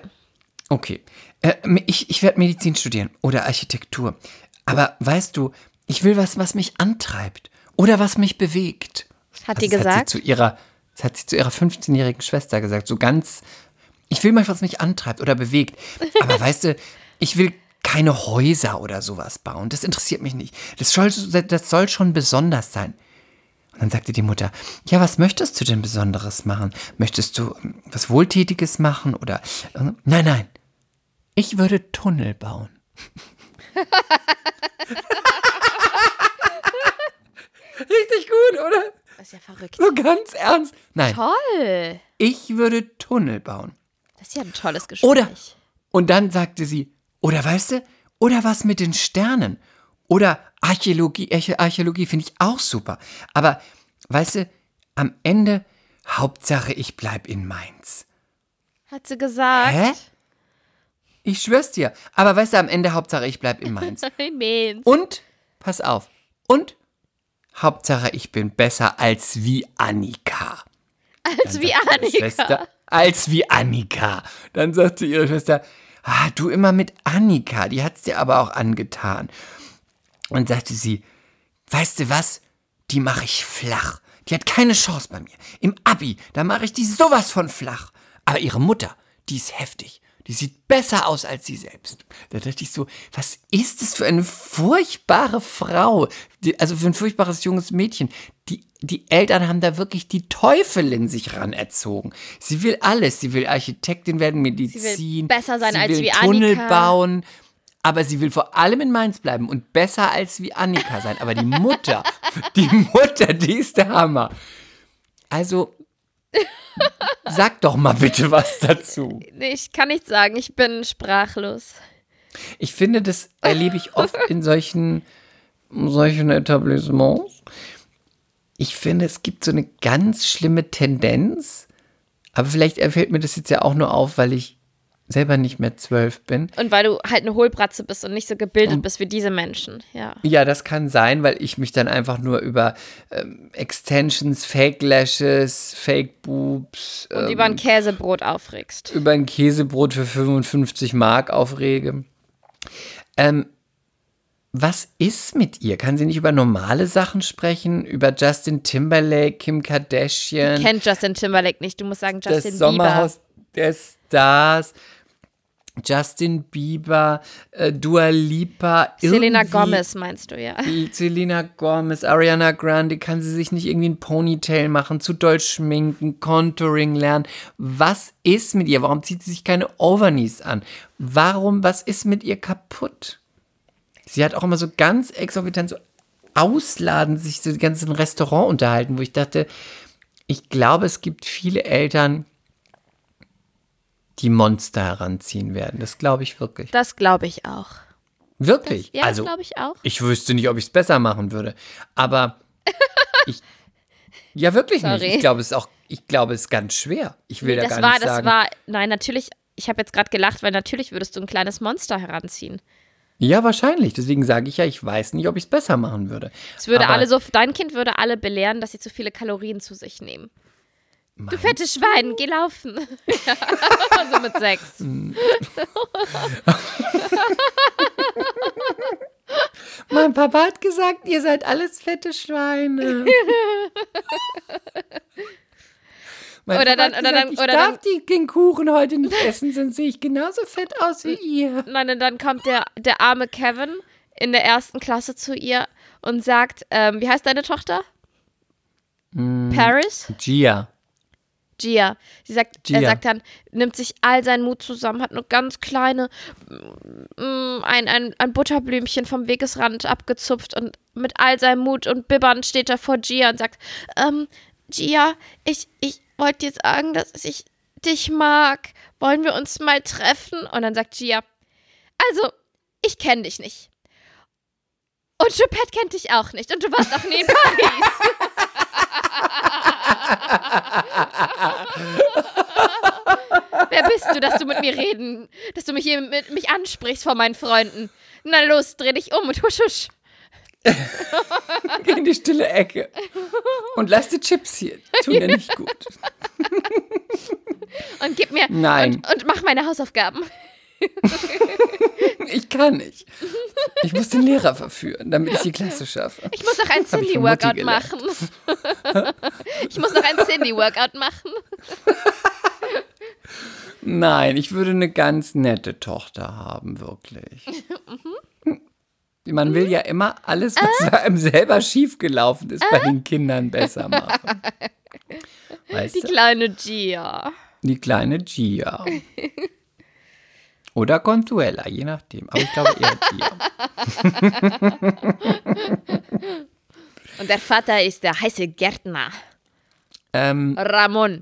Okay. Äh, ich ich werde Medizin studieren oder Architektur. Aber weißt du, ich will was, was mich antreibt oder was mich bewegt. Hat Also die gesagt? Hat sie zu ihrer, das hat sie zu ihrer 15-jährigen Schwester gesagt. So ganz, ich will mal was mich antreibt oder bewegt. Aber weißt du, ich will keine Häuser oder sowas bauen. Das interessiert mich nicht. Das soll, das soll schon besonders sein. Und dann sagte die Mutter, ja, was möchtest du denn Besonderes machen? Möchtest du ähm, was Wohltätiges machen oder... äh, Nein, nein, ich würde Tunnel bauen. Richtig gut, oder? Das ist ja verrückt. So ganz ernst. Nein, Toll. ich würde Tunnel bauen. Das ist ja ein tolles Gespräch. Oder, und dann sagte sie, oder weißt du, oder was mit den Sternen. Oder Archäologie, Archä- Archäologie finde ich auch super. Aber, weißt du, am Ende, Hauptsache, ich bleib in Mainz. Hat sie gesagt. Hä? Ich schwör's dir. Aber weißt du, am Ende Hauptsache ich bleib in Mainz. Mensch. Und, pass auf, und Hauptsache ich bin besser als wie Annika. Als wie Annika. Schwester, als wie Annika. Dann sagte ihre Schwester, ah, du immer mit Annika, die hat's dir aber auch angetan. Und sagte sie, weißt du was, die mache ich flach. Die hat keine Chance bei mir. Im Abi, da mache ich die sowas von flach. Aber ihre Mutter, die ist heftig. Die sieht besser aus als sie selbst. Da dachte ich so, was ist das für eine furchtbare Frau? Die, also für ein furchtbares junges Mädchen. Die, die Eltern haben da wirklich die Teufel in sich ranerzogen. Sie will alles. Sie will Architektin werden, Medizin. besser sein sie als will wie Tunnel Annika. bauen. Aber sie will vor allem in Mainz bleiben und besser als wie Annika sein. Aber die Mutter, die Mutter, die ist der Hammer. Also, sag doch mal bitte was dazu. Ich kann nicht sagen, ich bin sprachlos. Ich finde, das erlebe ich oft in solchen, solchen Etablissements. Ich finde, es gibt so eine ganz schlimme Tendenz, aber vielleicht fällt mir das jetzt ja auch nur auf, weil ich selber nicht mehr zwölf bin. Und weil du halt eine Hohlbratze bist und nicht so gebildet bist wie diese Menschen. Ja. Ja, das kann sein, weil ich mich dann einfach nur über ähm, Extensions, Fake Lashes, Fake Boobs, Und ähm, über ein Käsebrot aufregst. über ein Käsebrot für 55 Mark aufrege. Ähm, was ist mit ihr? Kann sie nicht über normale Sachen sprechen? Über Justin Timberlake, Kim Kardashian, Kennt Justin Timberlake nicht. Du musst sagen das Justin Sommerhaus der Stars, Justin Bieber, äh, Dua Lipa. Selena Gomez meinst du, ja. Selena Gomez, Ariana Grande, kann sie sich nicht irgendwie ein Ponytail machen, zu doll schminken, Contouring lernen? Was ist mit ihr? Warum zieht sie sich keine Overknees an? Warum, was ist mit ihr kaputt? Sie hat auch immer so ganz exorbitant so ausladen, sich so die ganzen Restaurant unterhalten, wo ich dachte, ich glaube, es gibt viele Eltern, die Monster heranziehen werden. Das glaube ich wirklich. Das glaube ich auch. Wirklich? Ja, also, das glaube ich auch. ich wüsste nicht, ob ich es besser machen würde. Aber ich. Ja, wirklich nicht. Sorry. Ich glaube, es ist auch, ich glaube, es ist ganz schwer. Ich will da das gar war, nicht das sagen. war, nein, natürlich, ich habe jetzt gerade gelacht, weil natürlich würdest du ein kleines Monster heranziehen. ja, wahrscheinlich. Deswegen sage ich ja, ich weiß nicht, ob ich es besser machen würde. Es würde Aber alle so, dein Kind würde alle belehren, dass sie zu viele Kalorien zu sich nehmen. Du fettes Schwein, geh laufen. ja, so mit sechs. Mein Papa hat gesagt, ihr seid alles fette Schweine. Mein Oder Papa dann- hat oder gesagt, dann- ich oder darf die, den Kuchen heute nicht essen, sonst sehe ich genauso fett aus wie ihr. Nein, und dann kommt der, der arme Kevin in der ersten Klasse zu ihr und sagt, ähm, wie heißt deine Tochter? Mm. Paris? Gia. Gia. Sie sagt, er Gia. sagt dann, nimmt sich all seinen Mut zusammen, hat nur ganz kleine, mm, ein, ein, ein Butterblümchen vom Wegesrand abgezupft und mit all seinem Mut und Bibbern steht er vor Gia und sagt, ähm, Gia, ich, ich wollte dir sagen, dass ich dich mag. Wollen wir uns mal treffen? Und dann sagt Gia, also, ich kenne dich nicht. Und Choupette kennt dich auch nicht. Und du warst auch nie in Paris. Wer bist du, dass du mit mir reden, dass du mich hier mit mich ansprichst vor meinen Freunden? Na los, dreh dich um und husch husch. Geh in die stille Ecke. Und lass die Chips hier. Tun dir nicht gut. Und gib mir Nein. Und, und mach meine Hausaufgaben. Ich kann nicht. Ich muss den Lehrer verführen, damit ich die Klasse schaffe. Ich muss noch ein Cindy-Workout machen. ich muss noch ein Cindy-Workout machen. Nein, ich würde eine ganz nette Tochter haben, wirklich. Man will ja immer alles, was einem selber schiefgelaufen ist, bei den Kindern besser machen. Weißt Die du? kleine Gia. Die kleine Gia. Oder Consuela, je nachdem. Aber ich glaube eher Gia. Und der Vater ist der heiße Gärtner. Ähm, Ramon.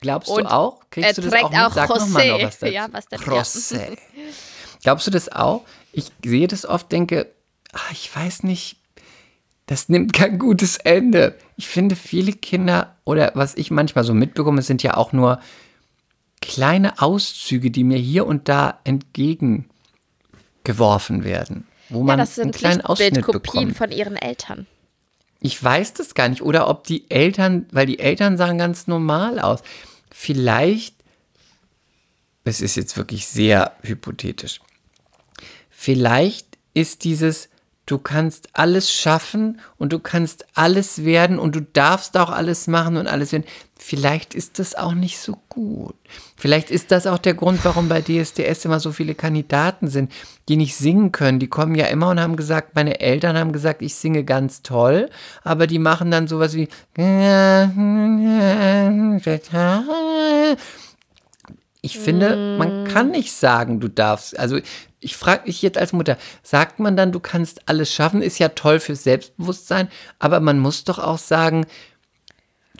glaubst Und du auch? er Kriegst du das trägt auch mit? auch Sag mal noch José. was dazu. Ja, was. José. Glaubst du das auch? Ich sehe das oft, denke, ach, ich weiß nicht, das nimmt kein gutes Ende. Ich finde, viele Kinder oder was ich manchmal so mitbekomme, sind ja auch nur kleine Auszüge, die mir hier und da entgegengeworfen werden, wo Ja, man das einen sind kleinen Ausschnitt bekommt. von ihren Eltern. Ich weiß das gar nicht. Oder ob die Eltern, weil die Eltern sahen ganz normal aus. Vielleicht, es ist jetzt wirklich sehr hypothetisch, vielleicht ist dieses, du kannst alles schaffen und du kannst alles werden und du darfst auch alles machen und alles werden. Vielleicht ist das auch nicht so gut. Vielleicht ist das auch der Grund, warum bei DSDS immer so viele Kandidaten sind, die nicht singen können. Die kommen ja immer und haben gesagt, meine Eltern haben gesagt, ich singe ganz toll, aber die machen dann sowas wie ich finde, man kann nicht sagen, du darfst. Also ich frage dich jetzt als Mutter, sagt man dann, du kannst alles schaffen, ist ja toll fürs Selbstbewusstsein, aber man muss doch auch sagen,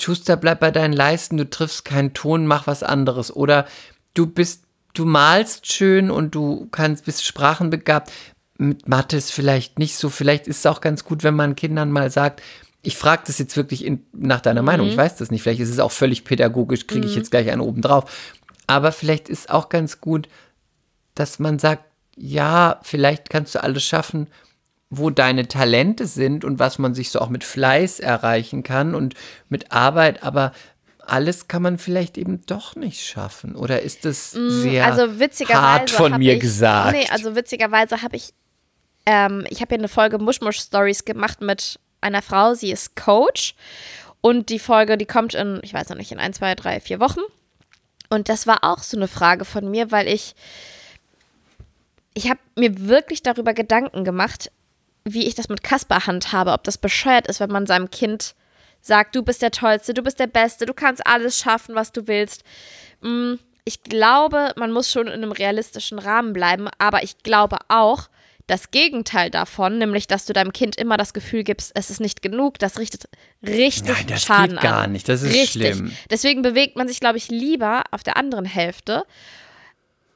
Schuster, bleib bei deinen Leisten, du triffst keinen Ton, mach was anderes. Oder du bist, du malst schön und du kannst, bist sprachenbegabt. Mit Mathe ist vielleicht nicht so. Vielleicht ist es auch ganz gut, wenn man Kindern mal sagt, ich frage das jetzt wirklich in, nach deiner Meinung, ich weiß das nicht. Vielleicht ist es auch völlig pädagogisch, kriege ich jetzt gleich einen oben drauf. Aber vielleicht ist auch ganz gut, dass man sagt, ja, vielleicht kannst du alles schaffen, wo deine Talente sind und was man sich so auch mit Fleiß erreichen kann und mit Arbeit, aber alles kann man vielleicht eben doch nicht schaffen. Oder ist das sehr also hart von mir ich, gesagt? Nee, also witzigerweise habe ich, ähm, ich habe hier eine Folge Mushmush Stories gemacht mit einer Frau, sie ist Coach. Und die Folge, die kommt in, ich weiß noch nicht, in ein, zwei, drei, vier Wochen. Und das war auch so eine Frage von mir, weil ich, ich habe mir wirklich darüber Gedanken gemacht, wie ich das mit Kasper handhabe, ob das bescheuert ist, wenn man seinem Kind sagt, du bist der Tollste, du bist der Beste, du kannst alles schaffen, was du willst. Mm, Ich glaube, man muss schon in einem realistischen Rahmen bleiben, aber ich glaube auch, das Gegenteil davon, nämlich, dass du deinem Kind immer das Gefühl gibst, es ist nicht genug, das richtet richtig Nein, das Schaden geht gar an. nicht, das ist richtig. schlimm. Deswegen bewegt man sich, glaube ich, lieber auf der anderen Hälfte.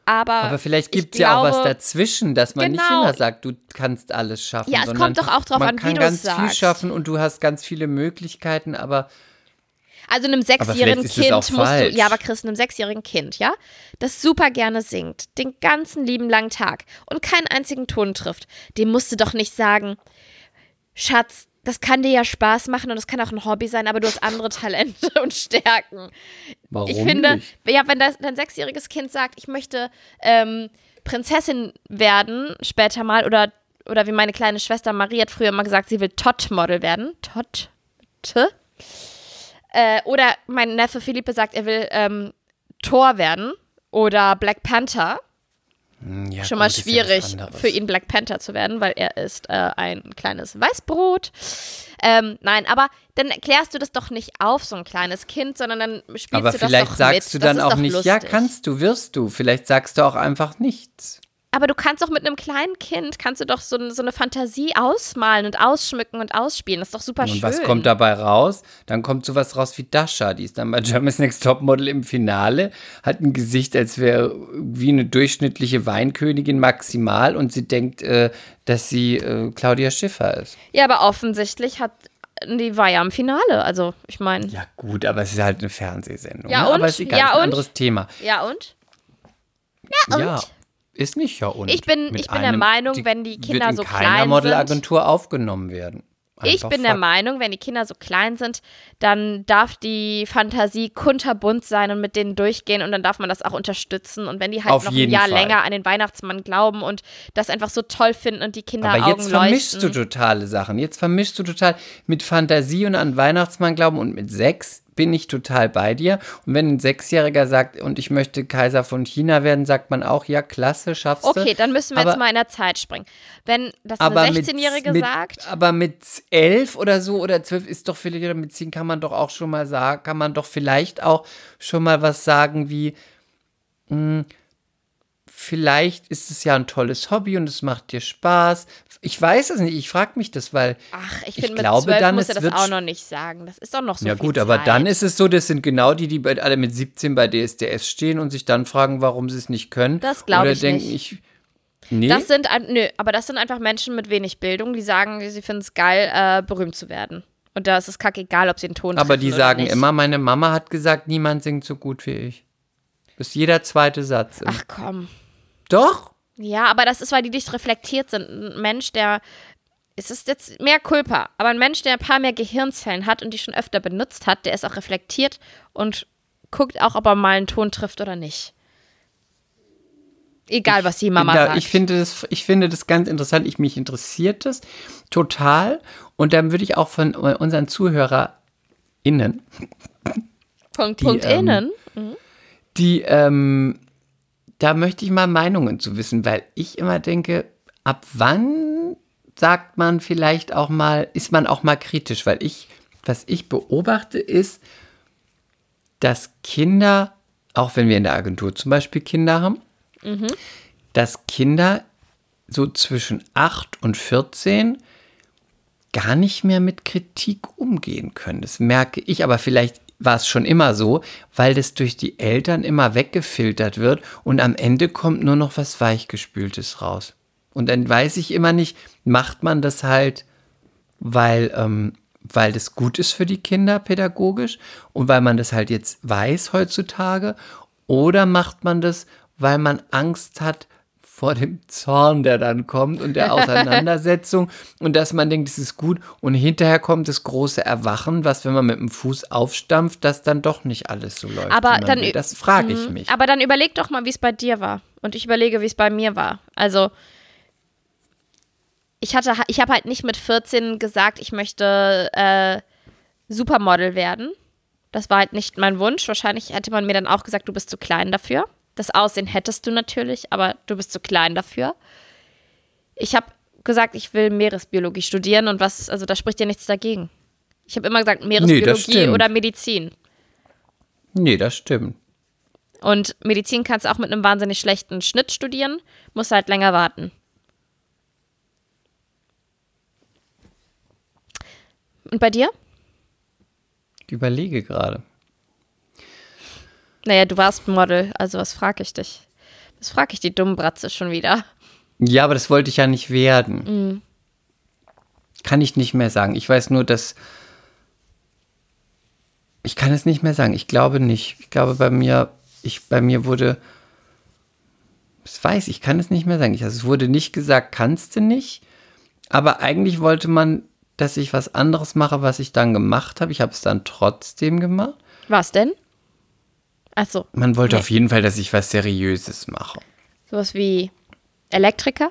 Aber, aber vielleicht ich gibt es ja auch was dazwischen, dass man nicht Genau. immer sagt, du kannst alles schaffen. Ja, es sondern kommt doch auch drauf man an, wie kann du ganz es viel sagst. schaffen und du hast ganz viele Möglichkeiten, aber Also einem sechsjährigen Kind musst du, falsch. ja, aber Chris, einem sechsjährigen Kind, ja, das super gerne singt, den ganzen lieben langen Tag und keinen einzigen Ton trifft, dem musst du doch nicht sagen, Schatz, das kann dir ja Spaß machen und das kann auch ein Hobby sein, aber du hast andere Talente und Stärken. warum ich finde, nicht? ja, wenn das, dein sechsjähriges Kind sagt, ich möchte ähm, Prinzessin werden später mal oder, oder wie meine kleine Schwester Marie hat früher immer gesagt, sie will Tot-Model werden. Tot? T? Äh, oder mein Neffe Philippe sagt, er will ähm, Thor werden oder Black Panther. Hm, Ja, Schon mal ja schwierig anderes. für ihn Black Panther zu werden, weil er ist äh, ein kleines Weißbrot. Ähm, nein, aber dann erklärst du das doch nicht auf, so ein kleines Kind, sondern dann spielst Aber du das vielleicht doch sagst mit. du Das dann ist auch doch nicht, ja, lustig. kannst du, wirst du. Vielleicht sagst du auch einfach nichts. Aber du kannst doch mit einem kleinen Kind, kannst du doch so, so eine Fantasie ausmalen und ausschmücken und ausspielen. Das ist doch super Und schön. was kommt dabei raus? Dann kommt sowas raus wie Dasha. Die ist dann bei Germany's Next Topmodel im Finale, hat ein Gesicht, als wäre wie eine durchschnittliche Weinkönigin maximal und sie denkt, äh, dass sie äh, Claudia Schiffer ist. Ja, aber offensichtlich hat die war ja im Finale. Also, ich meine. Ja gut, aber es ist halt eine Fernsehsendung. Ja, ne? und? Aber ist egal, Ja, ist ein und? anderes Thema. Ja, und? Ja, und? Ist nicht ja und. Ich bin- ich bin der einem- Meinung, wenn die Kinder wird in so keiner klein Modelagentur aufgenommen werden. Ich Einfach bin der Fakt. Meinung, wenn die Kinder so klein sind, dann darf die Fantasie kunterbunt sein und mit denen durchgehen und dann darf man das auch unterstützen. Und wenn die halt Auf noch ein Jahr Fall. länger an den Weihnachtsmann glauben und das einfach so toll finden und die Kinder Aber Augen jetzt vermischst leuchten. du totale Sachen. Jetzt vermischst du total mit Fantasie und an Weihnachtsmann glauben und mit sechs bin ich total bei dir. Und wenn ein Sechsjähriger sagt, und ich möchte Kaiser von China werden, sagt man auch, ja, klasse, schaffst du. Okay, dann müssen wir aber, jetzt mal in der Zeit springen. Wenn das eine mit- 16-Jährige mit, sagt, Aber mit elf oder so oder zwölf ist doch vielleicht, oder mit zehn kann man doch auch schon mal sagen, kann man doch vielleicht auch schon mal was sagen wie, mh, vielleicht ist es ja ein tolles Hobby und es macht dir Spaß. Ich weiß es nicht, ich frage mich das, weil ach, ich ich glaube 12 dann, muss er das auch noch nicht sagen. Das ist doch noch so ja gut, aber Zeit. dann ist es so, das sind genau die, die bei, alle mit 17 bei DSDS stehen und sich dann fragen, warum sie es nicht können. Das glaub Oder ich denken, nicht. ich. Nee, Das sind, nö, aber das sind einfach Menschen mit wenig Bildung, die sagen, sie finden es geil, äh, berühmt zu werden. Und da ist es kackegal, ob sie einen Ton aber die sagen nicht. immer, meine Mama hat gesagt, niemand singt so gut wie ich. Das ist jeder zweite Satz. Ach komm. Doch? Ja, aber das ist, weil die nicht reflektiert sind. Ein Mensch, der. Es ist jetzt mehr Kulpa, aber ein Mensch, der ein paar mehr Gehirnzellen hat und die schon öfter benutzt hat, der ist auch reflektiert und guckt auch, ob er mal einen Ton trifft oder nicht. Egal, was die Mama da, sagt. Ich finde, das, ich finde das ganz interessant. Ich, mich interessiert das total. Und dann würde ich auch von unseren ZuhörerInnen, Punkt, die, Punkt ähm, innen. die, ähm, da möchte ich mal Meinungen zu wissen, weil ich immer denke, ab wann sagt man vielleicht auch mal, ist man auch mal kritisch? Weil ich, was ich beobachte, ist, dass Kinder, auch wenn wir in der Agentur zum Beispiel Kinder haben, dass Kinder so zwischen 8 und 14 gar nicht mehr mit Kritik umgehen können. Das merke ich, aber vielleicht war es schon immer so, weil das durch die Eltern immer weggefiltert wird und am Ende kommt nur noch was Weichgespültes raus. Und dann weiß ich immer nicht, macht man das halt, weil, ähm, weil das gut ist für die Kinder pädagogisch und weil man das halt jetzt weiß heutzutage oder macht man das, weil man Angst hat vor dem Zorn, der dann kommt und der Auseinandersetzung und dass man denkt, es ist gut und hinterher kommt das große Erwachen, was, wenn man mit dem Fuß aufstampft, dass dann doch nicht alles so läuft. Aber dann will. das frage ich Mhm. mich. Aber dann überleg doch mal, wie es bei dir war. Und ich überlege, wie es bei mir war. Also, ich hatte, ich habe halt nicht mit 14 gesagt, ich möchte äh, Supermodel werden. Das war halt nicht mein Wunsch. Wahrscheinlich hätte man mir dann auch gesagt, du bist zu klein dafür. Das Aussehen hättest du natürlich, aber du bist zu klein dafür. Ich habe gesagt, ich will Meeresbiologie studieren und was, also da spricht ja nichts dagegen. Ich habe immer gesagt, Meeresbiologie stimmt. oder Medizin. Nee, das stimmt. Und Medizin kannst du auch mit einem wahnsinnig schlechten Schnitt studieren, musst halt länger warten. Und bei dir? Ich überlege gerade. Naja, du warst Model, also was frage ich dich? Was frage ich die Dummbratze schon wieder? Ja, aber das wollte ich ja nicht werden. Mhm. Kann ich nicht mehr sagen. Ich weiß nur, dass. Ich kann es nicht mehr sagen. Ich glaube nicht. Ich glaube, bei mir, ich, bei mir wurde. Das weiß ich, kann es nicht mehr sagen. Ich, also es wurde nicht gesagt, kannst du nicht. Aber eigentlich wollte man, dass ich was anderes mache, was ich dann gemacht habe. Ich habe es dann trotzdem gemacht. Was denn? Achso, Man wollte Nee. auf jeden Fall, dass ich was Seriöses mache. sowas wie Elektriker?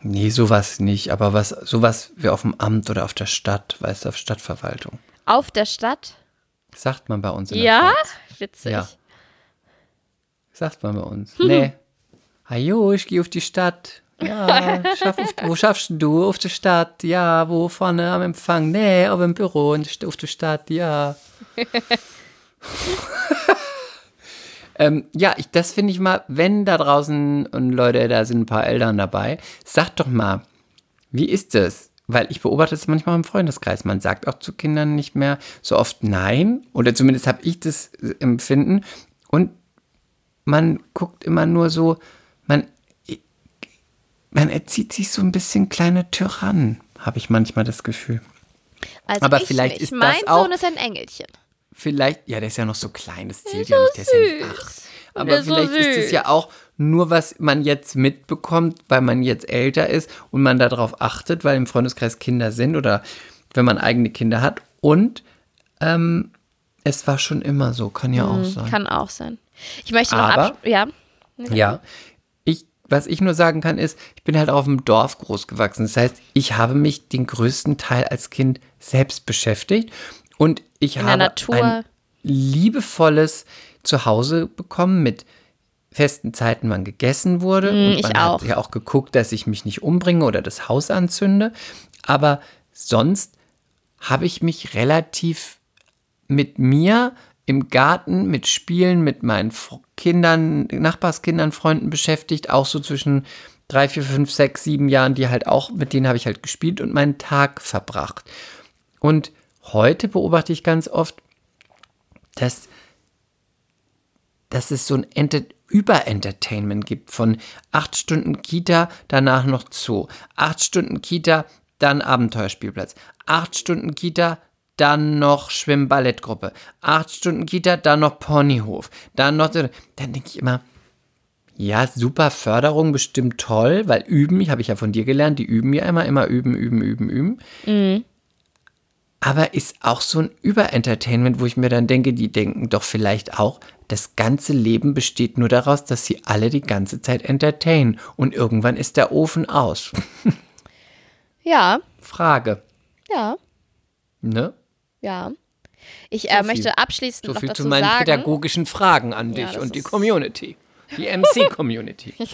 Nee, sowas nicht, aber was, sowas wie auf dem Amt oder auf der Stadt, weißt du, auf Stadtverwaltung. Auf der Stadt? Sagt man bei uns in Ja? Witzig. Ja. Sagt man bei uns. Nee. Hajo, ich gehe auf die Stadt. Ja, schaff auf, wo schaffst du? Auf der Stadt, ja. Wo vorne am Empfang? Nee, auf dem Büro und auf der Stadt, ja. ähm, ja, ich, das finde ich mal, wenn da draußen und Leute, da sind ein paar Eltern dabei, sagt doch mal, wie ist das? Weil ich beobachte es manchmal im Freundeskreis. Man sagt auch zu Kindern nicht mehr so oft Nein. Oder zumindest habe ich das äh, Empfinden. Und man guckt immer nur so, man, man erzieht sich so ein bisschen kleine Tyrannen, habe ich manchmal das Gefühl. Also Aber ich vielleicht nicht. ist das mein auch- Sohn ist ein Engelchen. Vielleicht, ja, der ist ja noch so klein, das zählt ja ist nicht, der ist ja nicht acht. Aber ist so vielleicht ist es ja auch nur, was man jetzt mitbekommt, weil man jetzt älter ist und man darauf achtet, weil im Freundeskreis Kinder sind oder wenn man eigene Kinder hat. Und ähm, es war schon immer so, kann ja auch sein. Mhm, Kann auch sein. Ich möchte noch Aber- ab ja. Ja. Ich, was ich nur sagen kann, ist, ich bin halt auf dem Dorf groß gewachsen. Das heißt, ich habe mich den größten Teil als Kind selbst beschäftigt und ich In habe Natur. ein liebevolles Zuhause bekommen mit festen Zeiten, wann gegessen wurde. und Mm, ich man auch. hat ja auch geguckt, dass ich mich nicht umbringe oder das Haus anzünde. Aber sonst habe ich mich relativ mit mir im Garten, mit Spielen, mit meinen Kindern, Nachbarskindern, Freunden beschäftigt, auch so zwischen drei, vier, fünf, sechs, sieben Jahren, die halt auch, mit denen habe ich halt gespielt und meinen Tag verbracht. Und heute beobachte ich ganz oft, dass, dass es so ein Enter Überentertainment gibt von acht Stunden Kita, danach noch Zoo, acht Stunden Kita, dann Abenteuerspielplatz, acht Stunden Kita, dann noch Schwimm-Ballettgruppe, acht Stunden Kita, dann noch Ponyhof, dann noch. Dann denke ich immer, ja, super Förderung, bestimmt toll, weil üben, habe ich ja von dir gelernt, die üben ja immer, immer üben, üben, üben, üben. Mhm. Aber ist auch so ein Überentertainment, wo ich mir dann denke, die denken doch vielleicht auch, das ganze Leben besteht nur daraus, dass sie alle die ganze Zeit entertainen und irgendwann ist der Ofen aus. Ja, Frage, ja, ne? ja. Ich So äh, viel- möchte abschließend So noch viel dazu zu meinen sagen. pädagogischen Fragen an Ja, dich das und die Community. Die MC-Community.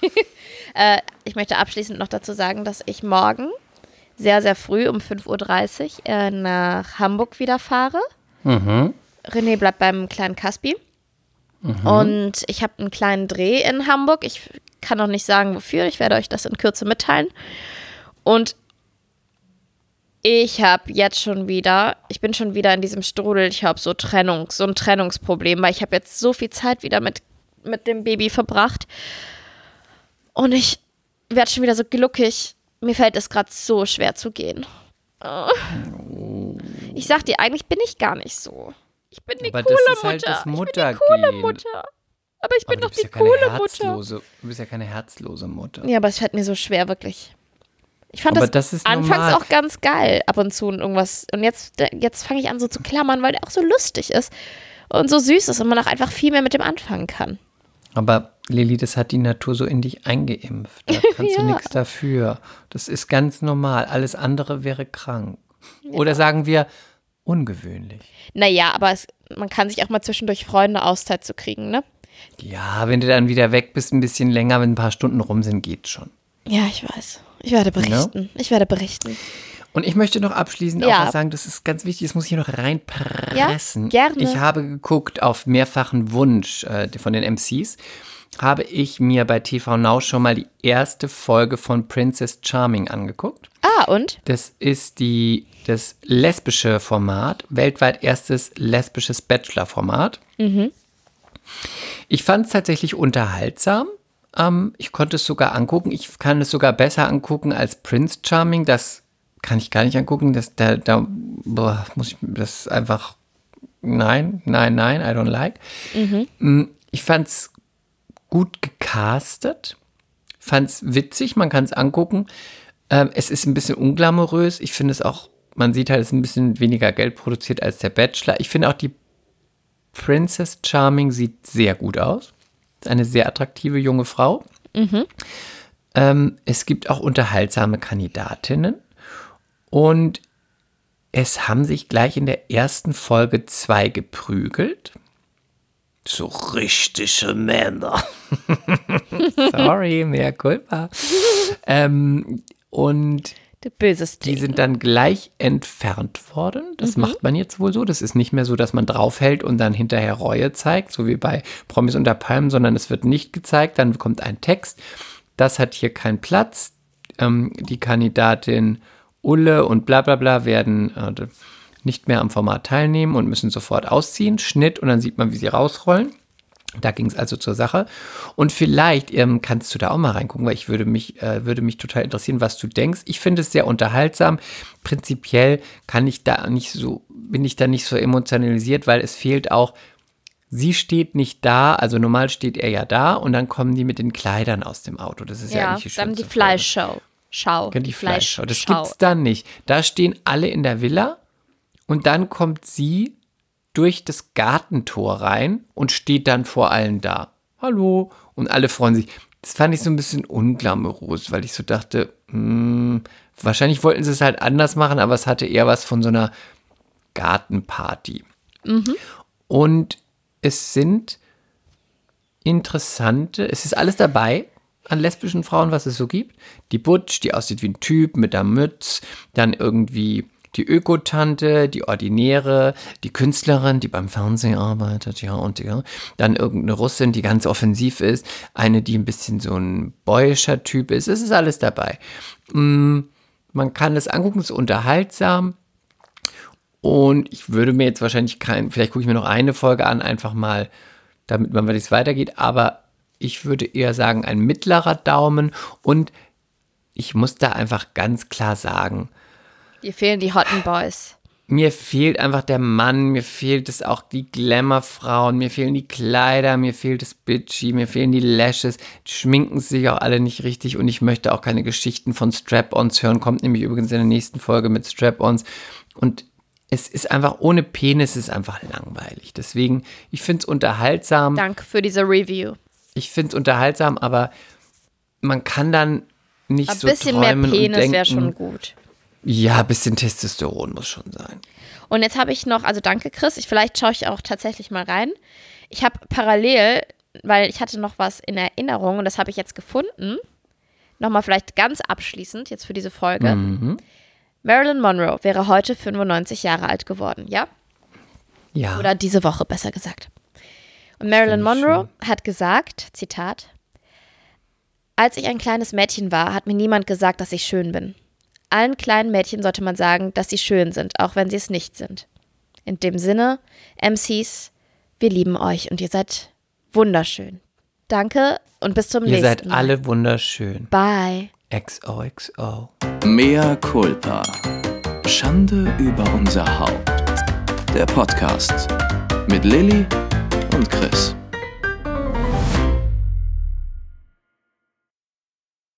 Ich möchte abschließend noch dazu sagen, dass ich morgen sehr, sehr früh um 5.30 Uhr äh, nach Hamburg wieder fahre. mhm. René bleibt beim kleinen Caspi. Und ich habe einen kleinen Dreh in Hamburg. Ich kann noch nicht sagen, wofür. Ich werde euch das in Kürze mitteilen. Und ich habe jetzt schon wieder, ich bin schon wieder in diesem Strudel. Ich habe so Trennung, so ein Trennungsproblem, weil ich habe jetzt so viel Zeit wieder mit, mit dem Baby verbracht. Und ich werde schon wieder so gluckig. Mir fällt es gerade so schwer zu gehen. Oh. Ich sag dir, eigentlich bin ich gar nicht so. Ich bin die Aber coole das ist halt Mutter. das ich bin die coole Mutter. Aber ich bin Aber doch die ja coole Mutter. du bist ja keine herzlose Mutter. Ja, aber es fällt mir so schwer, wirklich. Ich fand Aber das, das ist anfangs normal. auch ganz geil, ab und zu und irgendwas. Und jetzt, jetzt fange ich an, so zu klammern, weil der auch so lustig ist und so süß ist und man auch einfach viel mehr mit dem anfangen kann. Aber Lilly, das hat die Natur so in dich eingeimpft. Da kannst du Ja. nichts dafür. Das ist ganz normal. Alles andere wäre krank. Oder sagen wir ungewöhnlich. Naja, aber es, man kann sich auch mal zwischendurch freuen, eine Auszeit zu kriegen, ne? Ja, wenn du dann wieder weg bist, ein bisschen länger, wenn ein paar Stunden rum sind, geht schon. Ja, ich weiß. Ich werde berichten. Ich werde berichten. Und ich möchte noch abschließend Ja. auch was sagen, das ist ganz wichtig, das muss ich hier noch reinpressen. Ja, gerne. Ich habe geguckt auf mehrfachen Wunsch äh, von den MCs, habe ich mir bei TV Now schon mal die erste Folge von Princess Charming angeguckt. Ah, und? Das ist die, das lesbische Format, weltweit erstes lesbisches Bachelor-Format. Ich fand es tatsächlich unterhaltsam. Ähm, ich konnte es sogar angucken. Ich kann es sogar besser angucken als Prince Charming. Das kann ich gar nicht angucken. Das, da, da boah, muss ich das einfach. Nein, nein, nein, I don't like. Mm, Ich fand es gut gecastet. Fand es witzig, man kann es angucken. Ähm, es ist ein bisschen unglamourös. Ich finde es auch, man sieht halt, es ist ein bisschen weniger Geld produziert als der Bachelor. Ich finde auch die Princess Charming sieht sehr gut aus. Ist eine sehr attraktive junge Frau. Ähm, es gibt auch unterhaltsame Kandidatinnen. Und es haben sich gleich in der ersten Folge zwei geprügelt. So richtige Männer. Sorry, mehr culpa. ähm, und die sind dann gleich entfernt worden. Das macht man jetzt wohl so. Das ist nicht mehr so, dass man draufhält und dann hinterher Reue zeigt, so wie bei Promis unter Palmen, sondern es wird nicht gezeigt. Dann kommt ein Text. Das hat hier keinen Platz. Ähm, die Kandidatin Ulle und bla bla bla werden äh, nicht mehr am Format teilnehmen und müssen sofort ausziehen. Schnitt und dann sieht man, wie sie rausrollen. Da ging es also zur Sache. Und vielleicht ähm, kannst du da auch mal reingucken, weil ich würde mich, äh, würde mich total interessieren, was du denkst. Ich finde es sehr unterhaltsam. Prinzipiell kann ich da nicht so, bin ich da nicht so emotionalisiert, weil es fehlt auch, sie steht nicht da, also normal steht er ja da und dann kommen die mit den Kleidern aus dem Auto. Das ist ja, Ja, eigentlich die dann die. Fleischshow. Schau. Die Fleischschau. Das Fleischschau. gibt's dann nicht. Da stehen alle in der Villa und dann kommt sie durch das Gartentor rein und steht dann vor allen da. Hallo. Und alle freuen sich. Das fand ich so ein bisschen unglamourös, weil ich so dachte, hm, wahrscheinlich wollten sie es halt anders machen, aber es hatte eher was von so einer Gartenparty. Und es sind interessante, es ist alles dabei an lesbischen Frauen, was es so gibt. Die Butch, die aussieht wie ein Typ mit der Mütz, dann irgendwie die Ökotante, die Ordinäre, die Künstlerin, die beim Fernsehen arbeitet, ja, und ja. Dann irgendeine Russin, die ganz offensiv ist, eine, die ein bisschen so ein boyischer Typ ist. Es ist alles dabei. Mm, Man kann es angucken, es ist unterhaltsam. Und ich würde mir jetzt wahrscheinlich kein, vielleicht gucke ich mir noch eine Folge an, einfach mal, damit man weiß, wie es weitergeht. Aber ich würde eher sagen, ein mittlerer Daumen. Und ich muss da einfach ganz klar sagen, Dir fehlen die Hotten Boys. mir fehlt einfach der Mann, mir fehlt es auch die Glamour-Frauen, mir fehlen die Kleider, mir fehlt das Bitchy, mir fehlen die Lashes, die schminken sich auch alle nicht richtig und ich möchte auch keine Geschichten von Strap-Ons hören, kommt nämlich übrigens in der nächsten Folge mit Strap-Ons und es ist einfach, ohne Penis ist einfach langweilig. Deswegen, ich finde es unterhaltsam. Danke für diese Review. Ich finde es unterhaltsam, aber man kann dann nicht Ein so bisschen mehr träumen und Penis wäre schon gut. Ja, ein bisschen Testosteron muss schon sein. Und jetzt habe ich noch, also danke Chris, ich, vielleicht schaue ich auch tatsächlich mal rein. Ich habe parallel, weil ich hatte noch was in Erinnerung und das habe ich jetzt gefunden, nochmal vielleicht ganz abschließend jetzt für diese Folge. Mhm. Marilyn Monroe wäre heute 95 Jahre alt geworden, ja? Ja. Oder diese Woche besser gesagt. Und Marilyn Monroe hat gesagt, Zitat, als ich ein kleines Mädchen war, hat mir niemand gesagt, dass ich schön bin. Allen kleinen Mädchen sollte man sagen, dass sie schön sind, auch wenn sie es nicht sind. In dem Sinne, MCs, wir lieben euch und ihr seid wunderschön. Danke und bis zum Ihr nächsten seid Mal. alle wunderschön. Bye. XOXO. Mea culpa. Schande über unser Haupt. Der Podcast mit Lilly und Chris.